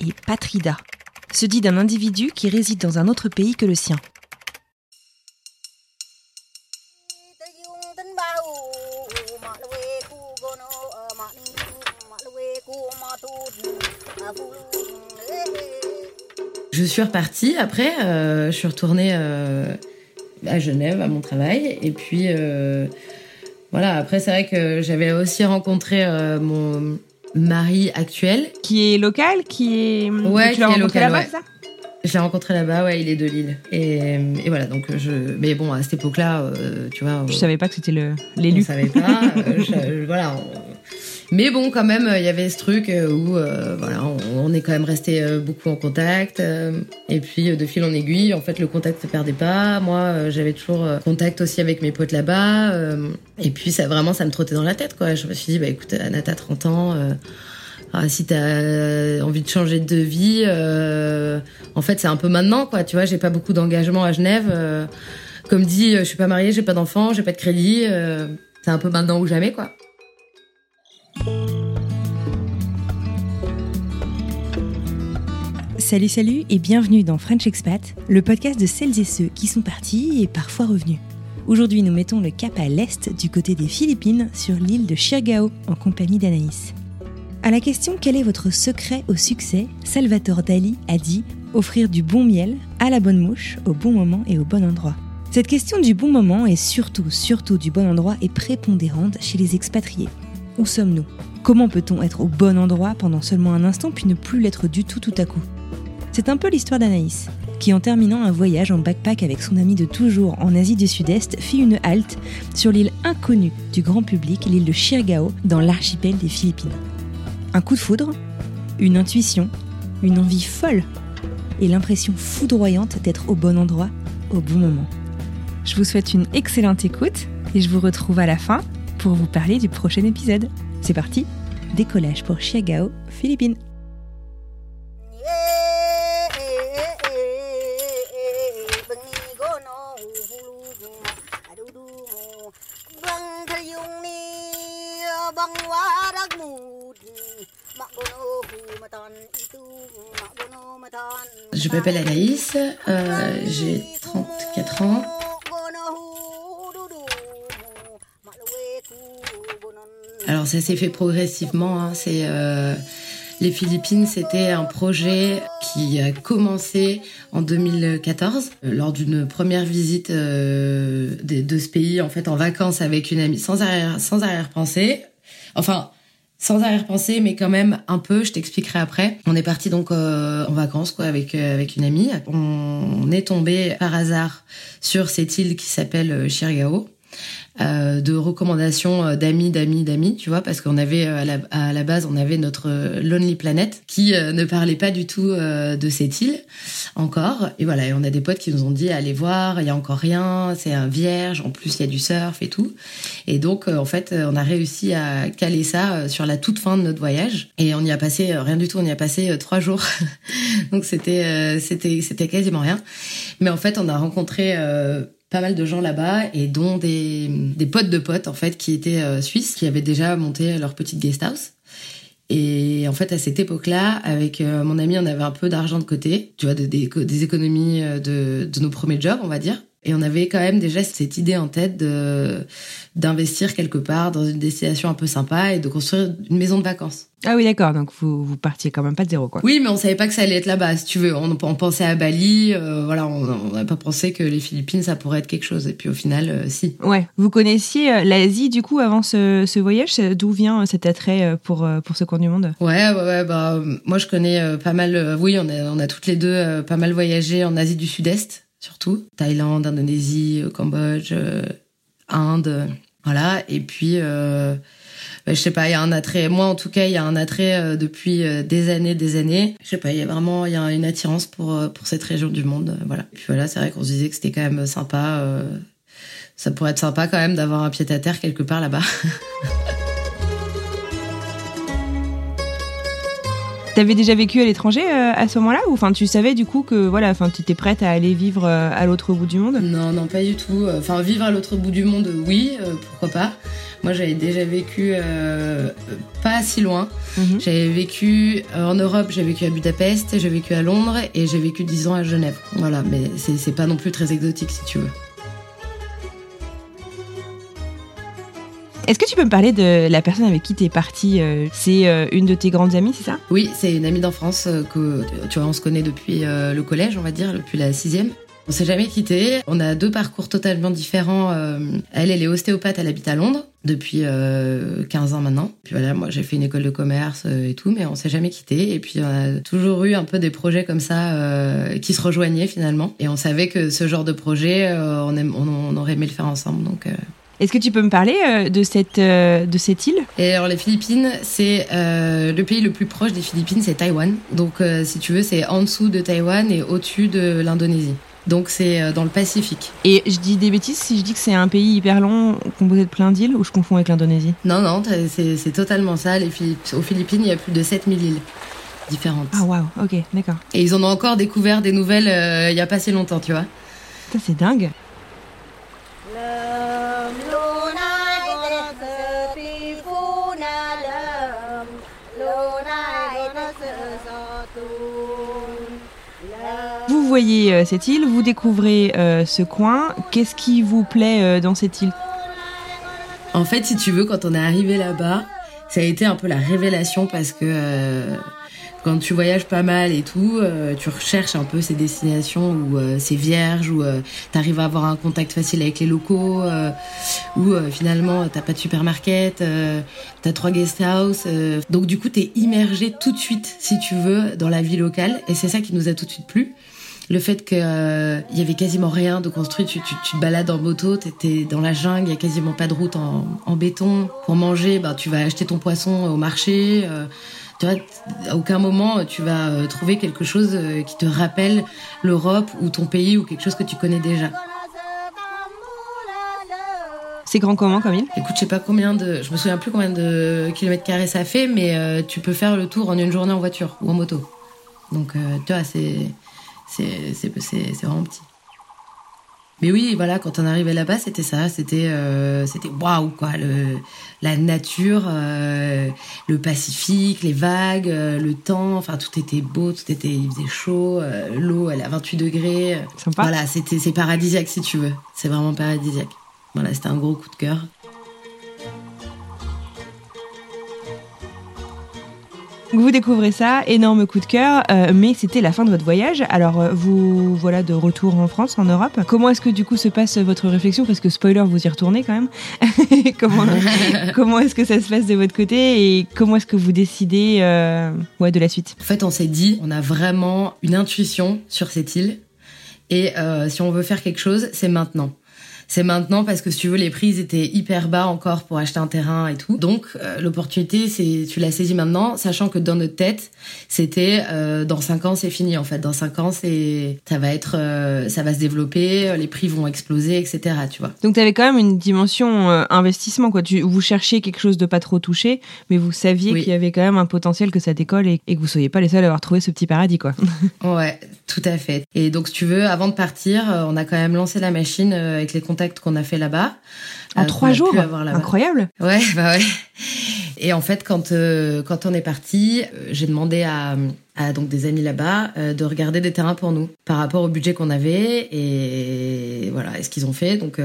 et patrida. Se dit d'un individu qui réside dans un autre pays que le sien. Je suis repartie après, euh, je suis retournée euh, à Genève à mon travail et puis euh, voilà, après c'est vrai que j'avais aussi rencontré mon mari actuel. Qui est local, qui est. Ouais, tu qui l'as est rencontré local, là-bas, ouais. ça? Je l'ai rencontré là-bas, ouais, il est de Lille. Et, et voilà, donc je. Mais bon, à cette époque-là, euh, tu vois. Je euh, savais pas que c'était le l'élu. savait pas. euh, je- voilà. Mais bon, quand même, il y avait ce truc euh, où, euh, voilà, on, est quand même resté euh, beaucoup en contact. euh, et puis, euh, de fil en aiguille, en fait, le contact se perdait pas. Moi, euh, j'avais toujours euh, contact aussi avec mes potes là-bas. euh, et puis, ça vraiment, ça me trottait dans la tête, quoi. Je me suis dit, bah écoute, Anna, t'as 30 ans. euh, ah, si t'as envie de changer de vie, euh, en fait, c'est un peu maintenant, quoi. Tu vois, j'ai pas beaucoup d'engagement à Genève. euh, comme dit, je suis pas mariée, j'ai pas d'enfant, j'ai pas de crédit. euh, c'est un peu maintenant ou jamais, quoi. Salut, salut et bienvenue dans French Expat, le podcast de celles et ceux qui sont partis et parfois revenus. Aujourd'hui, nous mettons le cap à l'est du côté des Philippines sur l'île de Siargao en compagnie d'Anaïs. À la question quel est votre secret au succès, Salvatore Dali a dit offrir du bon miel à la bonne mouche au bon moment et au bon endroit. Cette question du bon moment et surtout, surtout du bon endroit est prépondérante chez les expatriés. Où sommes-nous? Comment peut-on être au bon endroit pendant seulement un instant puis ne plus l'être du tout tout à coup? C'est un peu l'histoire d'Anaïs, qui en terminant un voyage en backpack avec son ami de toujours en Asie du Sud-Est fit une halte sur l'île inconnue du grand public, l'île de Siargao, dans l'archipel des Philippines. Un coup de foudre, une intuition, une envie folle et l'impression foudroyante d'être au bon endroit au bon moment. Je vous souhaite une excellente écoute et je vous retrouve à la fin pour vous parler du prochain épisode. C'est parti, décollage pour Siargao, Philippines. Je m'appelle Anaïs, euh, j'ai 34 ans. Alors ça s'est fait progressivement. hein, C'est euh, les Philippines, c'était un projet qui a commencé en 2014 euh, lors d'une première visite euh, de, ce pays en fait en vacances avec une amie, sans arrière sans arrière-pensée. Enfin. Sans arrière-pensée, mais quand même un peu. Je t'expliquerai après. On est parti donc euh, en vacances quoi avec euh, avec une amie. On, on est tombé par hasard sur cette île qui s'appelle euh, Siargao euh, de recommandations euh, d'amis, d'amis, d'amis, tu vois, parce qu'on avait euh, à la, base, on avait notre Lonely Planet qui ne parlait pas du tout de cette île encore. Et voilà, et on a des potes qui nous ont dit allez voir, il y a encore rien, c'est un vierge, en plus il y a du surf et tout. Et donc en fait, on a réussi à caler ça sur la toute fin de notre voyage. Et on y a passé rien du tout, on y a passé trois jours. donc c'était c'était c'était quasiment rien. Mais en fait, on a rencontré pas mal de gens là-bas et dont des, des potes de potes en fait qui étaient euh, suisses qui avaient déjà monté leur petite guest house. Et en fait à cette époque-là avec euh, mon ami on avait un peu d'argent de côté tu vois des économies euh, de, de nos premiers jobs on va dire Et on avait quand même déjà cette idée en tête de d'investir quelque part dans une destination un peu sympa et de construire une maison de vacances. Ah oui, d'accord. Donc vous vous partiez quand même pas de zéro, quoi. Oui, mais on savait pas que ça allait être là-bas. Si tu veux, on, on pensait à Bali. Euh, voilà, on n'a pas pensé que les Philippines ça pourrait être quelque chose. Et puis au final, euh, si. Ouais. Vous connaissiez euh, l'Asie du coup avant ce, ce voyage? D'où vient cet attrait pour pour ce coin du monde? Ouais, ouais, ouais. Bah moi je connais pas mal. oui, on a on a toutes les deux pas mal voyagé en Asie du Sud-Est surtout. Thaïlande, Indonésie, Cambodge, Inde. Voilà. Et puis. Euh, bah, je sais pas, il y a un attrait. Moi, en tout cas, il y a un attrait euh, depuis euh, des années, des années. Je sais pas, il y a vraiment, il y a une attirance pour euh, pour cette région du monde. voilà. Et puis voilà, c'est vrai qu'on se disait que c'était quand même sympa. ça pourrait être sympa quand même d'avoir un pied à terre quelque part là-bas. T'avais déjà vécu à l'étranger à ce moment-là ou enfin tu savais du coup que voilà enfin tu étais prête à aller vivre à l'autre bout du monde? Non non pas du tout. Enfin vivre à l'autre bout du monde oui pourquoi pas. Moi, j'avais déjà vécu euh, pas si loin. Mhm. J'avais vécu euh, en Europe, j'ai vécu à Budapest, j'ai vécu à Londres et j'ai vécu 10 ans à Genève. Voilà, mais c'est pas non plus très exotique si tu veux. Est-ce que tu peux me parler de la personne avec qui tu es partie euh, C'est une de tes grandes amies, c'est ça? Oui, c'est une amie d'enfance que tu vois, on se connaît depuis le collège, on va dire, depuis la sixième. On s'est jamais quitté. On a deux parcours totalement différents. Euh, elle, elle est ostéopathe, elle habite à Londres depuis 15 euh, ans maintenant. Puis voilà, moi j'ai fait une école de commerce euh, et tout, mais on s'est jamais quitté. Et puis on a toujours eu un peu des projets comme ça qui se rejoignaient finalement. Et on savait que ce genre de projet, on, on, aurait aimé le faire ensemble. Donc est-ce que tu peux me parler de cette, de cette île? Et alors les Philippines, c'est le pays le plus proche des Philippines, c'est Taïwan. Donc si tu veux, c'est en dessous de Taïwan et au-dessus de l'Indonésie. Donc c'est euh, dans le Pacifique. Et je dis des bêtises si je dis que c'est un pays hyper long composé de plein d'îles ou je confonds avec l'Indonésie? Non, non, c'est totalement ça. Les Aux Philippines, il y a plus de 7000 îles différentes. Ah waouh, ok, d'accord. Et ils en ont encore découvert des nouvelles euh, il n'y a pas si longtemps, tu vois. C'est dingue. Voyez euh, cette île, vous découvrez euh, ce coin. Qu'est-ce qui vous plaît euh, dans cette île? En fait, si tu veux, quand on est arrivé là-bas, ça a été un peu la révélation parce que quand tu voyages pas mal et tout, tu recherches un peu ces destinations où c'est vierge, où tu arrives à avoir un contact facile avec les locaux, où finalement t'as pas de supermarket, tu as trois guest house. donc du coup, t'es immergé tout de suite, si tu veux, dans la vie locale. Et c'est ça qui nous a tout de suite plu le fait qu'il euh, y avait quasiment rien de construit, tu, tu, tu te balades en moto, t'étais dans la jungle, il y a quasiment pas de route en, en béton. Pour manger, bah, tu vas acheter ton poisson au marché. Euh, tu vois, à aucun moment tu vas euh, trouver quelque chose euh, qui te rappelle l'Europe ou ton pays ou quelque chose que tu connais déjà. C'est grand comment comme île Écoute, je sais pas combien de, je me souviens plus combien de kilomètres carrés ça fait, mais tu peux faire le tour en une journée en voiture ou en moto. Donc, tu vois, c'est c'est vraiment petit. Mais oui, voilà, quand on arrivait là-bas, c'était ça, c'était euh, c'était waouh quoi, le, la nature, euh, le Pacifique, les vagues, euh, le temps, enfin tout était beau, tout était, il faisait chaud, l'eau elle est à 28 degrés. Sympa. Voilà, c'était c'est paradisiaque si tu veux, c'est vraiment paradisiaque. Voilà, c'était un gros coup de cœur. Vous découvrez ça, énorme coup de cœur, euh, mais c'était la fin de votre voyage. Alors euh, vous voilà de retour en France, en Europe. Comment est-ce que du coup se passe votre réflexion? Parce que spoiler, vous y retournez quand même. comment comment est-ce que ça se passe de votre côté? Et comment est-ce que vous décidez euh, ouais, de la suite? En fait, on s'est dit, on a vraiment une intuition sur cette île. Et si on veut faire quelque chose, c'est maintenant c'est maintenant parce que si tu veux les prix étaient hyper bas encore pour acheter un terrain et tout. Donc euh, l'opportunité c'est tu l'as saisi maintenant, sachant que dans notre tête c'était euh, dans cinq ans c'est fini en fait. Dans cinq ans c'est ça va être euh, ça va se développer, les prix vont exploser etc. Tu vois. Donc tu avais quand même une dimension investissement quoi. Tu vous cherchiez quelque chose de pas trop touché, mais vous saviez qu'il y avait quand même un potentiel que ça décolle et, et que vous soyez pas les seuls à avoir trouvé ce petit paradis quoi. ouais, tout à fait. Et donc si tu veux, avant de partir, on a quand même lancé la machine avec les contacts qu'on a fait là-bas. En euh, trois jours Incroyable Ouais, bah ouais. Et en fait, quand, euh, quand on est parti, euh, j'ai demandé à, à donc des amis là-bas de regarder des terrains pour nous par rapport au budget qu'on avait et voilà, et ce qu'ils ont fait. Donc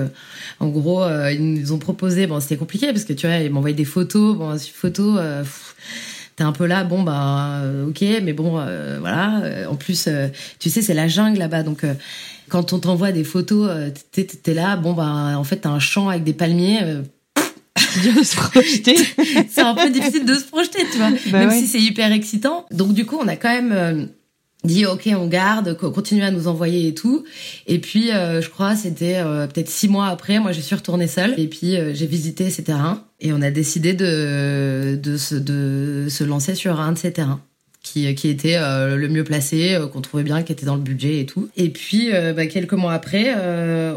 en gros, ils nous ont proposé. Bon, c'était compliqué parce que tu vois, ils m'envoyaient des photos. Bon, photos. T'es un peu là, bon bah ok, mais bon voilà. En plus, tu sais, c'est la jungle là-bas, donc quand on t'envoie des photos, t'es es là, bon bah en fait t'as un champ avec des palmiers de se projeter. c'est un peu difficile de se projeter, tu vois. Bah même si c'est hyper excitant. Donc du coup, on a quand même euh, dit ok, on garde, continue à nous envoyer et tout. Et puis, euh, je crois, c'était euh, peut-être six mois après, moi, je suis retournée seule. Et puis, j'ai visité ces terrains et on a décidé de de se de se lancer sur un de ces terrains. Qui, qui était le mieux placé, qu'on trouvait bien, qui était dans le budget et tout. Et puis, bah, quelques mois après,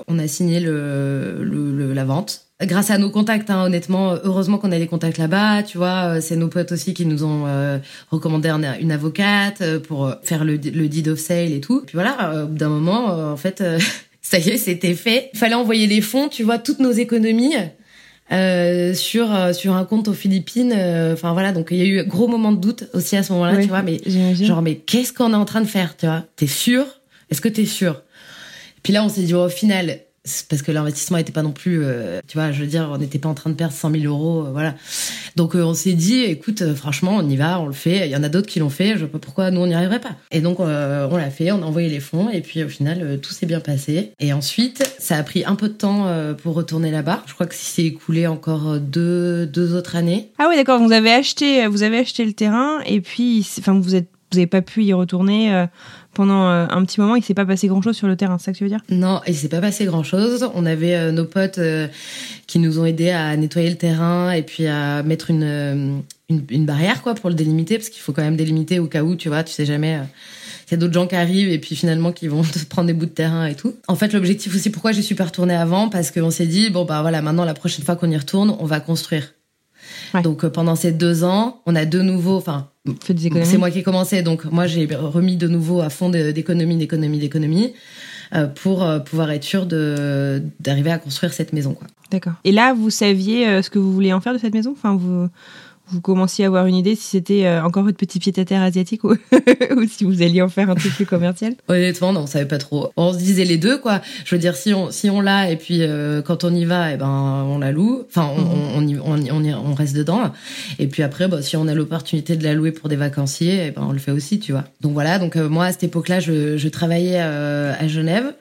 on a signé le la vente grâce à nos contacts, hein, honnêtement, heureusement qu'on a des contacts là-bas, tu vois. Euh, c'est nos potes aussi qui nous ont euh, recommandé une avocate euh, pour faire le, le deed of sale et tout. Puis voilà, d'un moment, en fait, ça y est, c'était fait. Fallait envoyer les fonds, tu vois, toutes nos économies. Euh, sur sur un compte aux Philippines enfin voilà donc il y a eu gros moment de doute aussi à ce moment-là tu vois mais genre mais qu'est-ce qu'on est en train de faire tu vois? T'es sûr? Est-ce que t'es sûr? Puis là on s'est dit au final parce que l'investissement n'était pas non plus, euh, tu vois, je veux dire, on n'était pas en train de perdre 100 000 euros, euh, voilà. Donc euh, on s'est dit, écoute, franchement, on y va, on le fait. Il y en a d'autres qui l'ont fait, je vois pas pourquoi nous on n'y arriverait pas. Et donc on l'a fait, on a envoyé les fonds, et puis au final tout s'est bien passé. Et ensuite, ça a pris un peu de temps pour retourner là-bas. Je crois que s'est écoulé encore deux deux autres années. Ah oui, d'accord. Vous avez acheté, vous avez acheté le terrain, et puis, enfin, vous êtes, vous avez pas pu y retourner pendant euh, un petit moment, il s'est pas passé grand chose sur le terrain, c'est ça que tu veux dire? Non, il s'est pas passé grand chose. On avait euh, nos potes euh, qui nous ont aidés à nettoyer le terrain et puis à mettre une, une, barrière quoi pour le délimiter parce qu'il faut quand même délimiter au cas où, tu vois, tu sais jamais. il y a d'autres gens qui arrivent et puis finalement qui vont te prendre des bouts de terrain et tout. En fait, l'objectif aussi, pourquoi je suis pas retournée avant, parce qu'on s'est dit bon bah voilà, maintenant la prochaine fois qu'on y retourne, on va construire. Donc euh, pendant ces deux ans, on a de nouveau, enfin, c'est moi qui ai commencé, donc moi j'ai remis de nouveau à fond d'économie, d'économie, d'économie euh, pour euh, pouvoir être sûr de d'arriver à construire cette maison, quoi. D'accord. Et là, vous saviez ce que vous vouliez en faire de cette maison? Enfin, vous vous commenciez à avoir une idée si c'était euh, encore votre petit pied à terre asiatique ou, ou, si vous alliez en faire un truc plus commercial? Honnêtement, non, on savait pas trop. On se disait les deux, quoi. Je veux dire, si on si on l'a et puis euh, quand on y va, et eh ben on la loue. Enfin, on, mhm. on, on, on, reste dedans. Et puis après, bah, si on a l'opportunité de la louer pour des vacanciers, et eh ben on le fait aussi, tu vois. Donc voilà. Donc euh, moi à cette époque-là, je, je travaillais à Genève.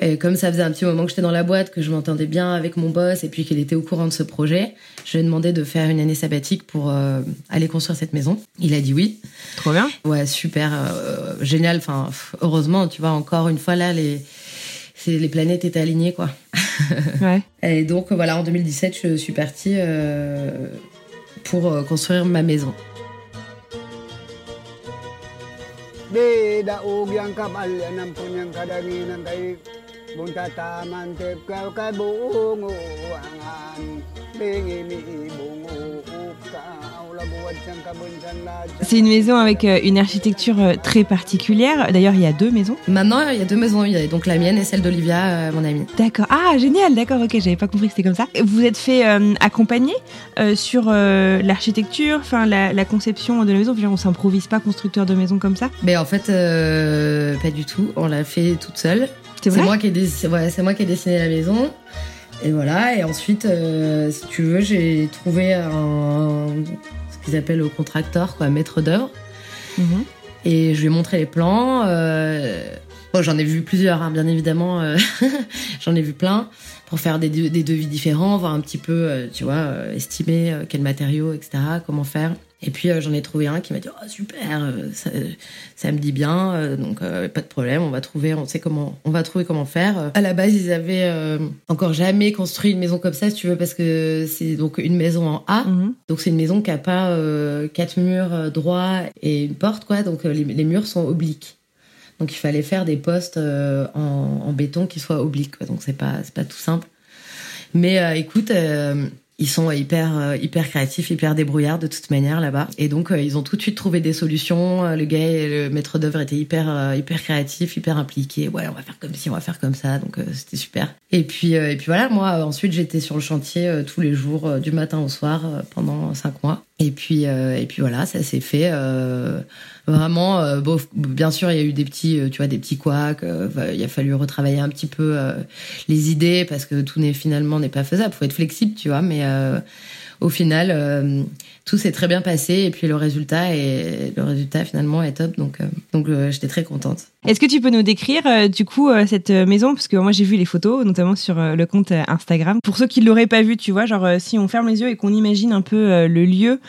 Et comme ça faisait un petit moment que j'étais dans la boîte, que je m'entendais bien avec mon boss et puis qu'il était au courant de ce projet, je lui ai demandé de faire une année sabbatique pour euh, aller construire cette maison. Il a dit oui. Trop bien. Ouais, super, euh, génial. Enfin, heureusement, tu vois, encore une fois là, les, les planètes étaient alignées, quoi. Ouais. et donc voilà, en 2017, je suis partie euh, pour construire ma maison. C'est une maison avec euh, une architecture euh, très particulière. D'ailleurs, il y a deux maisons. Maintenant, il y a deux maisons. Il y a donc la mienne et celle d'Olivia, euh, mon amie. D'accord. Ah, génial. D'accord. Ok, j'avais pas compris que c'était comme ça. Vous êtes fait accompagner sur l'architecture, enfin la, conception de la maison? On s'improvise pas constructeur de maison comme ça? Mais en fait, pas du tout. On l'a fait toute seule. C'est moi qui ai c'est moi qui ai dessiné la maison. Et voilà, et ensuite, euh, si tu veux, j'ai trouvé un, ce qu'ils appellent au contracteur, quoi, maître d'œuvre. Mhm. Et je lui ai montré les plans. Euh, bon, j'en ai vu plusieurs, hein, bien évidemment. Euh, j'en ai vu plein pour faire des, des, devis différents, voir un petit peu, tu vois, estimer quels matériaux, etc., comment faire. Et puis euh, j'en ai trouvé un qui m'a dit oh super, euh, ça, ça, me dit bien, euh, donc pas de problème, on va trouver, on sait comment, on va trouver comment faire. À la base ils avaient encore jamais construit une maison comme ça, si tu veux, parce que c'est donc une maison en A, mhm. donc c'est une maison qui a pas quatre murs droits et une porte quoi, donc les, les, murs sont obliques. Donc il fallait faire des postes en, en, béton qui soient obliques, quoi. donc c'est pas c'est pas tout simple. Mais écoute ils sont hyper euh, hyper créatifs, hyper débrouillards de toute manière là-bas. Et donc euh, ils ont tout de suite trouvé des solutions. Euh, le gars, le maître d'œuvre était hyper hyper créatif, hyper impliqué. Ouais, on va faire comme ci, on va faire comme ça. Donc c'était super. Et puis et puis voilà, moi ensuite j'étais sur le chantier tous les jours du matin au soir pendant cinq mois. Et puis, et puis voilà, ça s'est fait vraiment. bon, bien sûr, il y a eu des petits, tu vois, des petits couacs. il a fallu retravailler un petit peu les idées parce que tout n'est finalement n'est pas faisable. Faut être flexible, tu vois. Mais au final, tout s'est très bien passé et puis le résultat est le résultat finalement est top donc euh, donc euh, j'étais très contente. Est-ce que tu peux nous décrire euh, du coup cette maison? Parce que moi j'ai vu les photos notamment sur le compte Instagram. Pour ceux qui l'auraient pas vu, tu vois, genre si on ferme les yeux et qu'on imagine un peu le lieu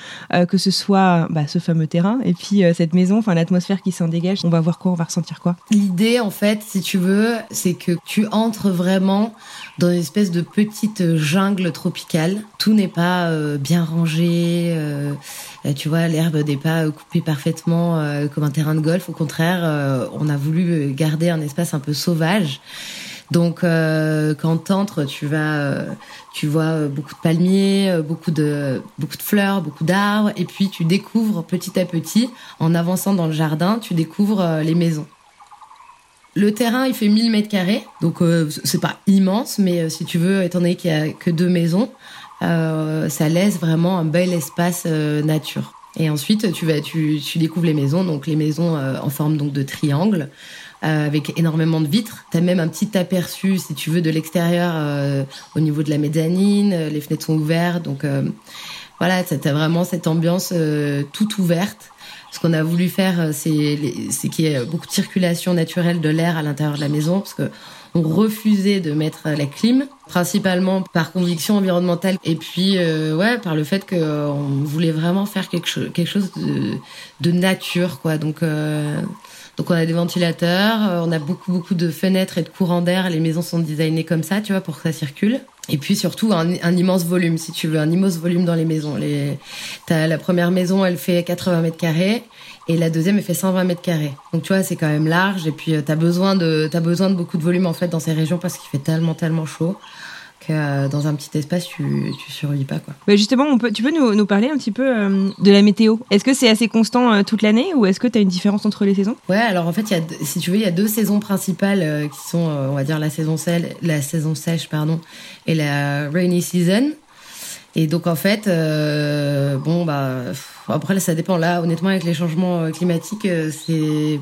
que ce soit bah, ce fameux terrain et puis cette maison, enfin l'atmosphère qui s'en dégage, on va voir quoi, on va ressentir quoi? L'idée en fait, si tu veux, c'est que tu entres vraiment dans une espèce de petite jungle tropicale. Tout n'est pas bien rangé euh, tu vois, l'herbe n'est pas coupée parfaitement euh, comme un terrain de golf. Au contraire, euh, on a voulu garder un espace un peu sauvage. Donc, quand t'entres, tu vas, tu vois beaucoup de palmiers, beaucoup de, beaucoup de fleurs, beaucoup d'arbres, et puis tu découvres petit à petit, en avançant dans le jardin, tu découvres les maisons. Le terrain, il fait 1000 mètres carrés, donc c'est pas immense, mais si tu veux, étant donné qu'il y a que deux maisons, euh, ça laisse vraiment un bel espace euh, nature. Et ensuite, tu vas, tu, tu, découvres les maisons, donc les maisons euh, en forme donc de triangle, avec énormément de vitres. T'as même un petit aperçu, si tu veux, de l'extérieur au niveau de la mezzanine. Les fenêtres sont ouvertes, donc voilà, t'as vraiment cette ambiance toute ouverte. Ce qu'on a voulu faire, c'est qu'il y ait beaucoup de circulation naturelle de l'air à l'intérieur de la maison, parce que on refusait de mettre la clim, principalement par conviction environnementale et puis euh, ouais par le fait qu'on euh, voulait vraiment faire quelque chose quelque chose de, de nature quoi. Donc euh, donc on a des ventilateurs, on a beaucoup beaucoup de fenêtres et de courants d'air. Les maisons sont designées comme ça, tu vois, pour que ça circule. Et puis surtout un, immense volume, si tu veux, un immense volume dans les maisons. Les, la première maison, elle fait 80 mètres carrés et la deuxième elle fait 120 mètres carrés. Donc tu vois c'est quand même large et puis euh, t'as besoin de t'as besoin de beaucoup de volume en fait dans ces régions parce qu'il fait tellement tellement chaud que euh, dans un petit espace tu tu survis pas quoi. Mais justement on peut tu peux nous, nous parler un petit peu euh, de la météo? Est-ce que c'est assez constant toute l'année ou est-ce que tu as une différence entre les saisons? Ouais alors en fait il y a si tu veux il y a deux saisons principales qui sont on va dire la saison sèche la saison sèche pardon et la rainy season. Et donc en fait, euh, bon bah après ça dépend. Là, honnêtement, avec les changements euh, climatiques, euh, c'est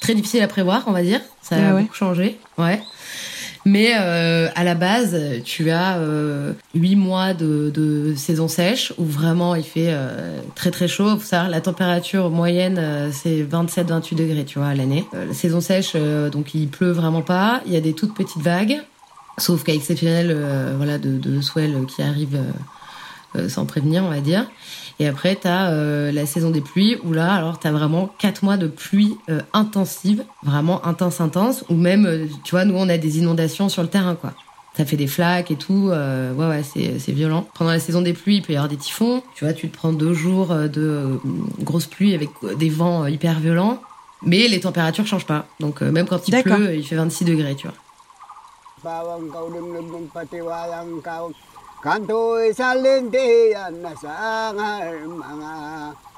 très difficile à prévoir, on va dire. Ça a ah beaucoup changé, ouais. Mais euh, à la base, tu as huit mois de, de, saison sèche où vraiment il fait très très chaud. Ça, la température moyenne c'est 27-28 degrés, tu vois, à l'année. la saison sèche, donc il pleut vraiment pas. Il y a des toutes petites vagues, sauf cas exceptionnel, voilà, de, de swell qui arrive euh, sans prévenir, on va dire. Et après, tu as euh, la saison des pluies, où là, alors, tu as vraiment quatre mois de pluie euh, intensive, vraiment intense, intense, ou même, tu vois, nous, on a des inondations sur le terrain, quoi. Ça fait des flaques et tout, ouais, ouais, c'est violent. Pendant la saison des pluies, il peut y avoir des typhons. Tu vois, tu te prends deux jours de grosses pluies avec des vents hyper violents. Mais les températures changent pas. Donc, même quand il pleut, il fait 26 degrés, tu vois.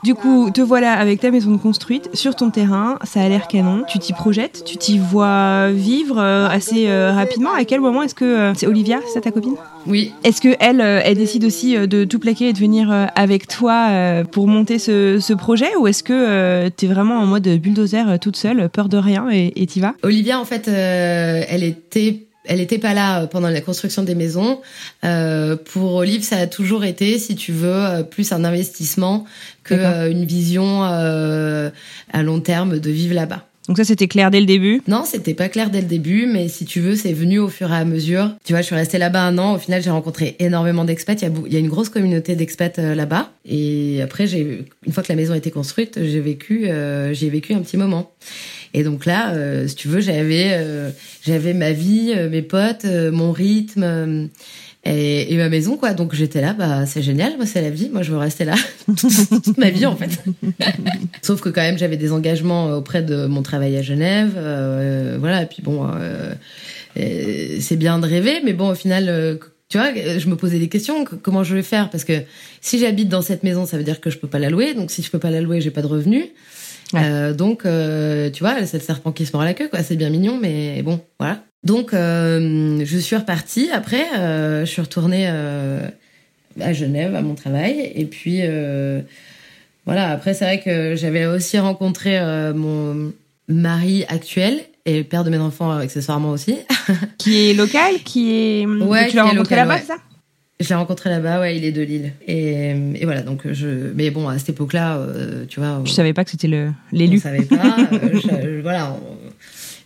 Du coup, te voilà avec ta maison construite sur ton terrain, ça a l'air canon, tu t'y projettes, tu t'y vois vivre euh, assez euh, rapidement. À quel moment est-ce que euh, c'est Olivia, c'est ta copine? Oui. Est-ce que elle, elle décide aussi de tout plaquer et de venir avec toi pour monter ce, projet, ou est-ce que tu es vraiment en mode bulldozer toute seule, peur de rien et t'y vas? Olivia, en fait, elle était elle n'était pas là euh, pendant la construction des maisons. Euh, pour Olive, ça a toujours été, si tu veux, euh, plus un investissement que une vision à long terme de vivre là-bas. Donc ça, c'était clair dès le début? Non, c'était pas clair dès le début, mais si tu veux, c'est venu au fur et à mesure. Tu vois, je suis restée là-bas un an. Au final, j'ai rencontré énormément d'expats. Il y, a, il y a une grosse communauté d'expats là-bas. Et après, j'ai une fois que la maison a été construite, j'ai vécu, j'ai vécu un petit moment. Et donc là, euh, si tu veux, j'avais euh, j'avais ma vie, euh, mes potes, mon rythme et, et, ma maison quoi. Donc j'étais là, bah c'est génial, moi c'est la vie, moi je veux rester là toute, ma vie en fait. Sauf que quand même j'avais des engagements auprès de mon travail à Genève, voilà. Et puis bon, c'est bien de rêver, mais bon au final tu vois, je me posais des questions, comment je vais faire? Parce que si j'habite dans cette maison, ça veut dire que je peux pas la louer. Donc si je peux pas la louer, j'ai pas de revenus. Euh, donc, euh, tu vois, c'est le serpent qui se mord la queue, quoi. C'est bien mignon, mais bon, voilà. Donc, euh, je suis repartie. Après, je suis retournée à Genève, à mon travail. Et puis, euh, voilà, après, c'est vrai que j'avais aussi rencontré euh, mon mari actuel et père de mes enfants accessoirement aussi. qui est local Qui est. Ouais, tu l'as rencontré là-bas, ouais. ça? Je l'ai rencontré là-bas, ouais, il est de Lille. Et, et voilà, donc je. Mais bon, à cette époque-là, euh, tu vois. Je savais pas que c'était l'élu. pas. euh, je- voilà. on-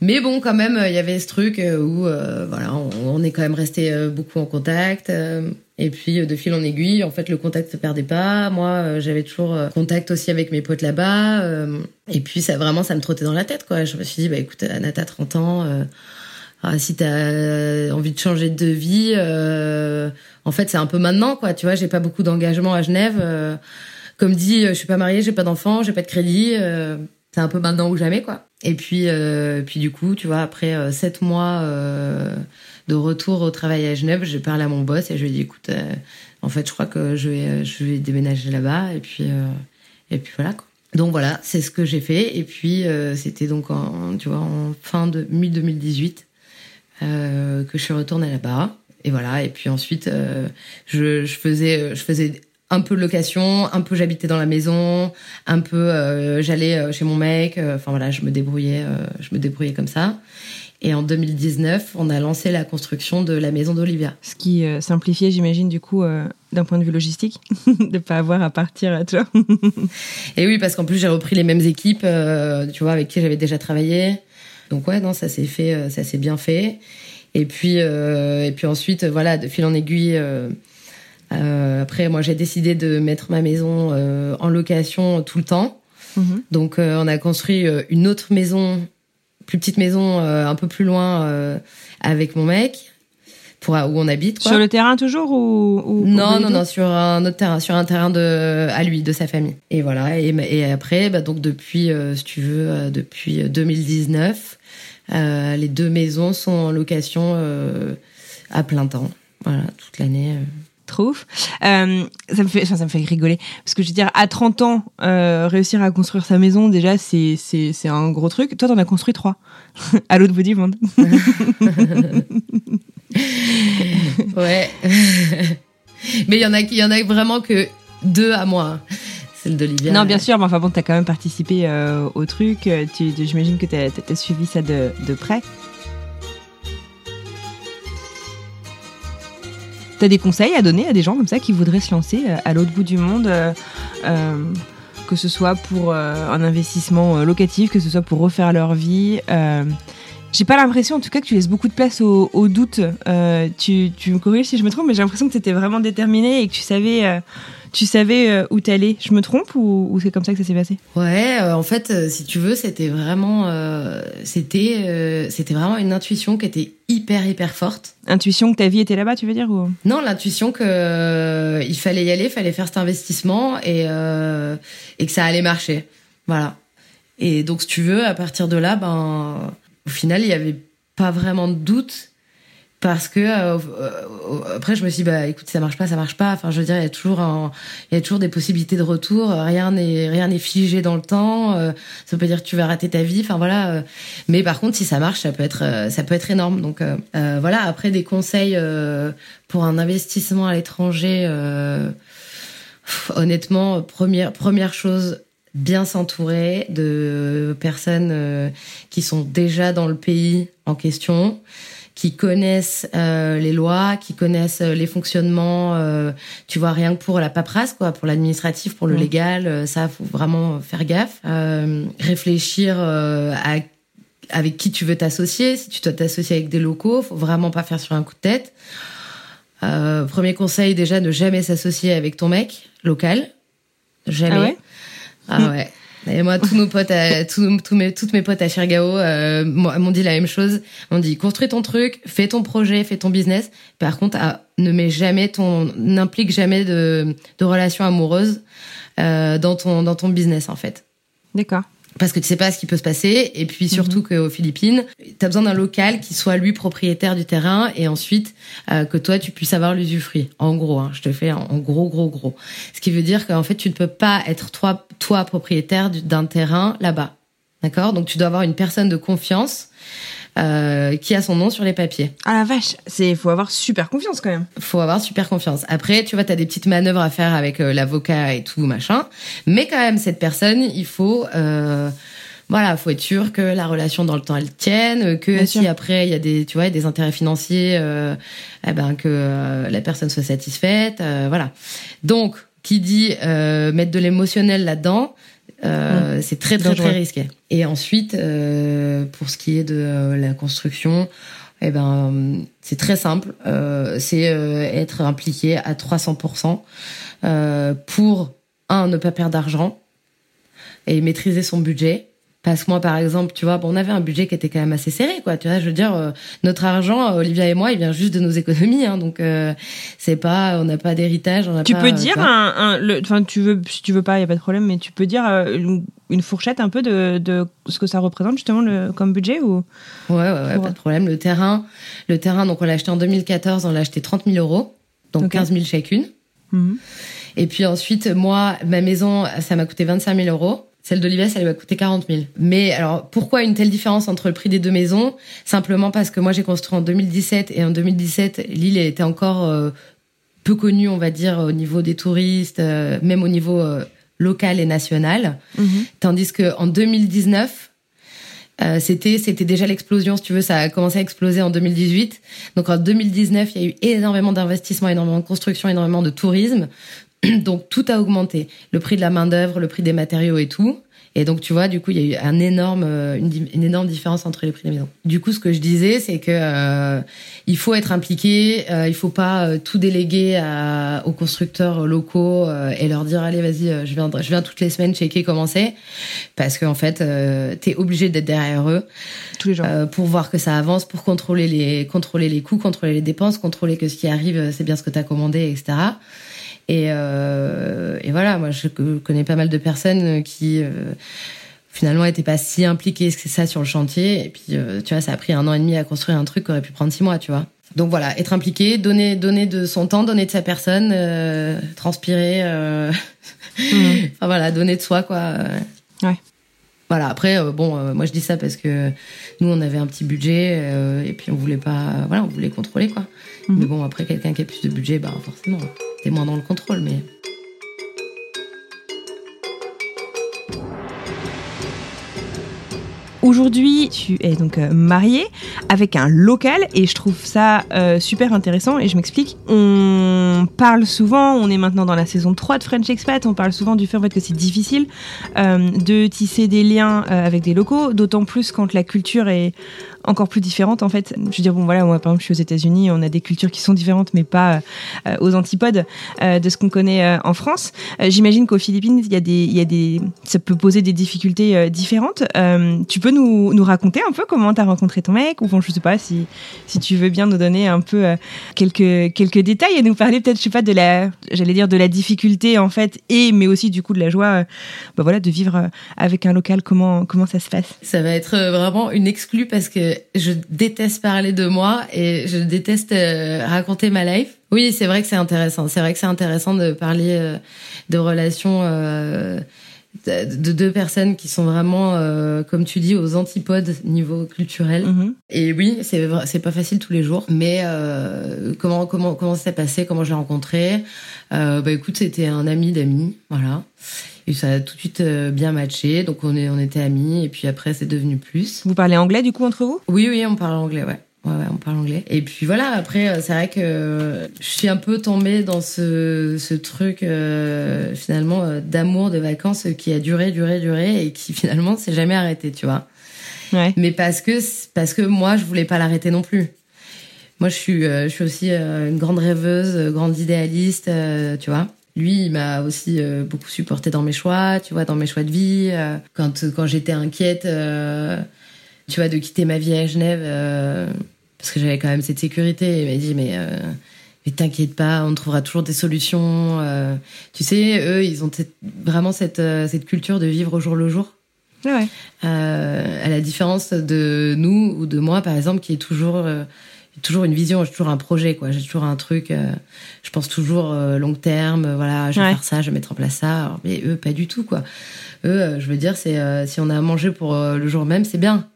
Mais bon, quand même, il y avait ce truc euh, où, euh, voilà, on, on est quand même resté euh, beaucoup en contact. euh, et puis, euh, de fil en aiguille, en fait, le contact se perdait pas. Moi, euh, j'avais toujours euh, contact aussi avec mes potes là-bas. euh, et puis, ça vraiment, ça me trottait dans la tête, quoi. Je me suis dit, bah écoute, Anna, t'as 30 ans. Euh, ah, si t'as envie de changer de vie, euh, en fait, c'est un peu maintenant, quoi. Tu vois, j'ai pas beaucoup d'engagement à Genève. euh, comme dit, je suis pas mariée, j'ai pas d'enfant, j'ai pas de crédit. euh, c'est un peu maintenant ou jamais, quoi. Et puis, euh, puis du coup, tu vois, après euh, sept mois euh, de retour au travail à Genève, j'ai parlé à mon boss et je lui ai dit, écoute, euh, en fait, je crois que je vais, je vais déménager là-bas. Et puis, euh, et puis voilà, quoi. Donc voilà, c'est ce que j'ai fait. Et puis, euh, c'était donc en, tu vois, en fin de mi-2018 euh, que je suis retournée là-bas. Et voilà. Et puis ensuite, euh, je, je faisais, je faisais un peu de location, un peu j'habitais dans la maison, un peu euh, j'allais euh, chez mon mec. euh, Enfin voilà, je me débrouillais, euh, je me débrouillais comme ça. Et en 2019, on a lancé la construction de la maison d'Olivia. Ce qui euh, simplifiait, j'imagine, du coup, euh, d'un point de vue logistique, de pas avoir à partir, tu vois. Et oui, parce qu'en plus j'ai repris les mêmes équipes, euh, tu vois, avec qui j'avais déjà travaillé. Donc ouais, non, ça s'est fait, euh, ça s'est bien fait. Et puis, euh, et puis ensuite, voilà, de fil en aiguille. euh, euh, après, moi, j'ai décidé de mettre ma maison euh, en location tout le temps. Mhm. Donc, euh, on a construit euh, une autre maison, plus petite maison, euh, un peu plus loin, euh, avec mon mec, pour où on habite. Quoi. Sur le terrain toujours ou, ou- Non, non, non, sur un autre terrain, sur un terrain de, à lui, de sa famille. Et voilà. Et, et après, bah, donc depuis, euh, si tu veux, euh, depuis 2019, euh, les deux maisons sont en location euh, à plein temps. Voilà, toute l'année. euh. Trop ouf. Euh, ça me fait, ça me fait rigoler parce que je veux dire, à 30 ans, euh, réussir à construire sa maison, déjà, c'est, c'est, c'est un gros truc. Toi, t'en as construit trois à l'autre bout du monde. Ouais. Mais il y en a il y en a vraiment que deux à moi. Celle d'Olivia. Non, bien sûr, mais enfin bon, t'as quand même participé euh, au truc. euh, Tu, j'imagine que t'as, t'as suivi ça de, de près. T'as des conseils à donner à des gens comme ça qui voudraient se lancer euh, à l'autre bout du monde, euh, euh, que ce soit pour un investissement locatif, que ce soit pour refaire leur vie. J'ai pas l'impression, en tout cas, que tu laisses beaucoup de place au, au doute. Euh, tu, tu me corriges si je me trompe, mais j'ai l'impression que tu étais vraiment déterminé et que tu savais, euh, tu savais euh, où t'allais. Je me trompe ou, ou c'est comme ça que ça s'est passé? Ouais, en fait, si tu veux, c'était vraiment, c'était, c'était vraiment une intuition qui était hyper, hyper forte. Intuition que ta vie était là-bas, tu veux dire ou... Non, l'intuition que il fallait y aller, il fallait faire cet investissement et et que ça allait marcher. Voilà. Et donc, si tu veux, à partir de là, ben, au final, il y avait pas vraiment de doute parce que euh, euh, après, je me suis dit, bah, écoute, ça marche pas, ça marche pas. Enfin, je veux dire, il y a toujours un, il y a toujours des possibilités de retour. Rien n'est, rien n'est figé dans le temps. Euh, ça pas dire que tu vas rater ta vie. Enfin voilà. euh. Mais par contre, si ça marche, ça peut être, euh, ça peut être énorme. Donc voilà. Après, des conseils pour un investissement à l'étranger. honnêtement, première première chose, bien s'entourer de personnes euh, qui sont déjà dans le pays en question, qui connaissent euh, les lois, qui connaissent euh, les fonctionnements. euh, tu vois, rien que pour la paperasse, quoi, pour l'administratif, pour le légal, euh, ça faut vraiment faire gaffe. Euh, réfléchir euh, à avec qui tu veux t'associer. Si tu dois t'associer avec des locaux, faut vraiment pas faire sur un coup de tête. Euh, premier conseil déjà, ne jamais s'associer avec ton mec local. Jamais. Ah ouais? Ah ouais. Et moi, tous nos potes, à- tous, tous mes, toutes mes potes à Chirgao euh, m'ont dit la même chose. M'ont dit construis ton truc, fais ton projet, fais ton business. Par contre, ah, ne mets jamais ton, n'implique jamais de, de relation amoureuse euh, dans ton dans ton business en fait D'accord. Parce que tu sais pas ce qui peut se passer. Et puis surtout qu'aux Philippines tu as besoin d'un local qui soit lui propriétaire du terrain et ensuite euh, que toi tu puisses avoir l'usufruit. En gros hein, je te fais en, gros gros gros. Ce qui veut dire qu'en fait tu ne peux pas être toi toi propriétaire du- d'un terrain là-bas. D'accord? Donc tu dois avoir une personne de confiance euh, qui a son nom sur les papiers. Ah la vache, c'est faut avoir super confiance quand même. Faut avoir super confiance. Après, tu vois, t'as des petites manœuvres à faire avec euh, l'avocat et tout machin, mais quand même cette personne, il faut euh, voilà, faut être sûr que la relation dans le temps elle tienne, que Bien si sûr. après il y a des tu vois des intérêts financiers, euh, eh ben que euh, la personne soit satisfaite, euh, voilà. Donc qui dit euh, mettre de l'émotionnel là-dedans, euh, c'est très très Dangereux. très risqué. Et ensuite, euh, pour ce qui est de euh, la construction, eh ben c'est très simple, euh, c'est euh, être impliqué à 300% euh, pour un ne pas perdre d'argent et maîtriser son budget. Parce que moi, par exemple, tu vois, bon, on avait un budget qui était quand même assez serré, quoi. Tu vois, je veux dire, euh, notre argent, euh, Olivia et moi, il vient juste de nos économies, hein, donc euh, c'est pas, on n'a pas d'héritage, on Tu pas, peux euh, dire un, enfin tu veux si tu veux pas, il y a pas de problème, mais tu peux dire euh, une, une fourchette un peu de, de ce que ça représente justement le comme budget ou? Ouais, ouais, ouais, pas de problème. Le terrain, le terrain, donc on l'a acheté en 2014, on l'a acheté 30 000 euros, donc Ok. 15 000 chacune. Mhm. Et puis ensuite, moi, ma maison, ça m'a coûté 25 000 euros. Celle d'Olivia, ça lui a coûté 40 000. Mais alors, pourquoi une telle différence entre le prix des deux maisons? Simplement parce que moi, j'ai construit en 2017 et en 2017, l'île était encore euh, peu connue, on va dire, au niveau des touristes, euh, même au niveau euh, local et national. Mhm. Tandis que en 2019, euh, c'était c'était déjà l'explosion, si tu veux, ça a commencé à exploser en 2018. Donc en 2019, il y a eu énormément d'investissements, énormément de construction, énormément de tourisme. Donc tout a augmenté, le prix de la main d'œuvre, le prix des matériaux et tout. Et donc tu vois, du coup, il y a eu un énorme, euh, une, énorme différence entre les prix des maisons. Du coup, ce que je disais, c'est que euh, il faut être impliqué, euh, il faut pas euh, tout déléguer à, aux constructeurs locaux euh, et leur dire allez vas-y, je viens, je viens toutes les semaines checker comment c'est, parce qu'en fait, euh, t'es obligé d'être derrière eux tous les jours. euh, pour voir que ça avance, pour contrôler les contrôler les coûts, contrôler les dépenses, contrôler que ce qui arrive c'est bien ce que t'as commandé, etc. Et, euh, et voilà, moi je co- connais pas mal de personnes qui euh, finalement étaient pas si impliquées que ça sur le chantier. Et puis euh, tu vois, ça a pris un an et demi à construire un truc qui aurait pu prendre six mois, tu vois. Donc voilà, être impliqué, donner donner de son temps, donner de sa personne, euh, transpirer, euh, Mhm. enfin voilà, donner de soi quoi. Ouais. Voilà, après, euh, bon, euh, moi je dis ça parce que nous on avait un petit budget euh, et puis on voulait pas, voilà, on voulait contrôler quoi. Mhm. Mais bon, après, quelqu'un qui a plus de budget, bah forcément, t'es moins dans le contrôle, mais. Aujourd'hui, tu es donc euh, mariée avec un local et je trouve ça euh, super intéressant et je m'explique. On parle souvent, on est maintenant dans la saison 3 de French Expat, on parle souvent du fait que c'est difficile euh, de tisser des liens avec des locaux, d'autant plus quand la culture est encore plus différente en fait. Je veux dire, bon voilà, moi par exemple je suis aux États-Unis, on a des cultures qui sont différentes mais pas euh, aux antipodes euh, de ce qu'on connaît euh, en France. Euh, J'imagine qu'aux Philippines, il y y a des, ça peut poser des difficultés euh, différentes. Euh, tu peux nous, raconter un peu comment t'as rencontré ton mec? Ou bon, je sais pas si, si tu veux bien nous donner un peu euh, quelques, quelques détails et nous parler peut-être, je sais pas, de la, j'allais dire de la difficulté en fait et mais aussi du coup de la joie, euh, bah voilà, de vivre euh, avec un local. Comment, comment ça se passe? Ça va être euh, vraiment une exclue parce que je déteste parler de moi et je déteste euh, raconter ma life. Oui, c'est vrai que c'est intéressant. C'est vrai que c'est intéressant de parler euh, de relations euh, de, de deux personnes qui sont vraiment, euh, comme tu dis, aux antipodes niveau culturel. Mhm. Et oui, c'est c'est pas facile tous les jours, mais euh, comment comment comment ça s'est passé, comment je l'ai rencontré euh, Bah écoute, c'était un ami d'amis, voilà. Et ça a tout de suite euh, bien matché, donc on est on était amis et puis après c'est devenu plus. Vous parlez anglais du coup entre vous? Oui oui, on parle anglais, ouais. Ouais, ouais, on parle anglais. Et puis voilà, après, euh, c'est vrai que euh, je suis un peu tombée dans ce, ce truc, euh, finalement, d'amour de vacances qui a duré, duré, duré et qui finalement s'est jamais arrêté, tu vois Ouais. mais parce que parce que moi je voulais pas l'arrêter non plus. Moi je suis je suis aussi une grande rêveuse, grande idéaliste, tu vois. Lui, il m'a aussi euh, beaucoup supporté dans mes choix, tu vois, dans mes choix de vie. euh, quand quand j'étais inquiète, euh, tu vois, de quitter ma vie à Genève, parce que j'avais quand même cette sécurité. Il m'a dit, mais mais t'inquiète pas, on trouvera toujours des solutions. tu sais, eux, ils ont cette- vraiment cette cette culture de vivre au jour le jour. Ah ouais. À la différence de nous ou de moi par exemple qui est toujours euh, toujours une vision j'ai toujours un projet quoi j'ai toujours un truc euh, je pense toujours euh, long terme euh, voilà je vais Ouais. faire ça je vais mettre en place ça Alors, mais eux pas du tout quoi eux je veux dire c'est si on a à manger pour le jour même c'est bien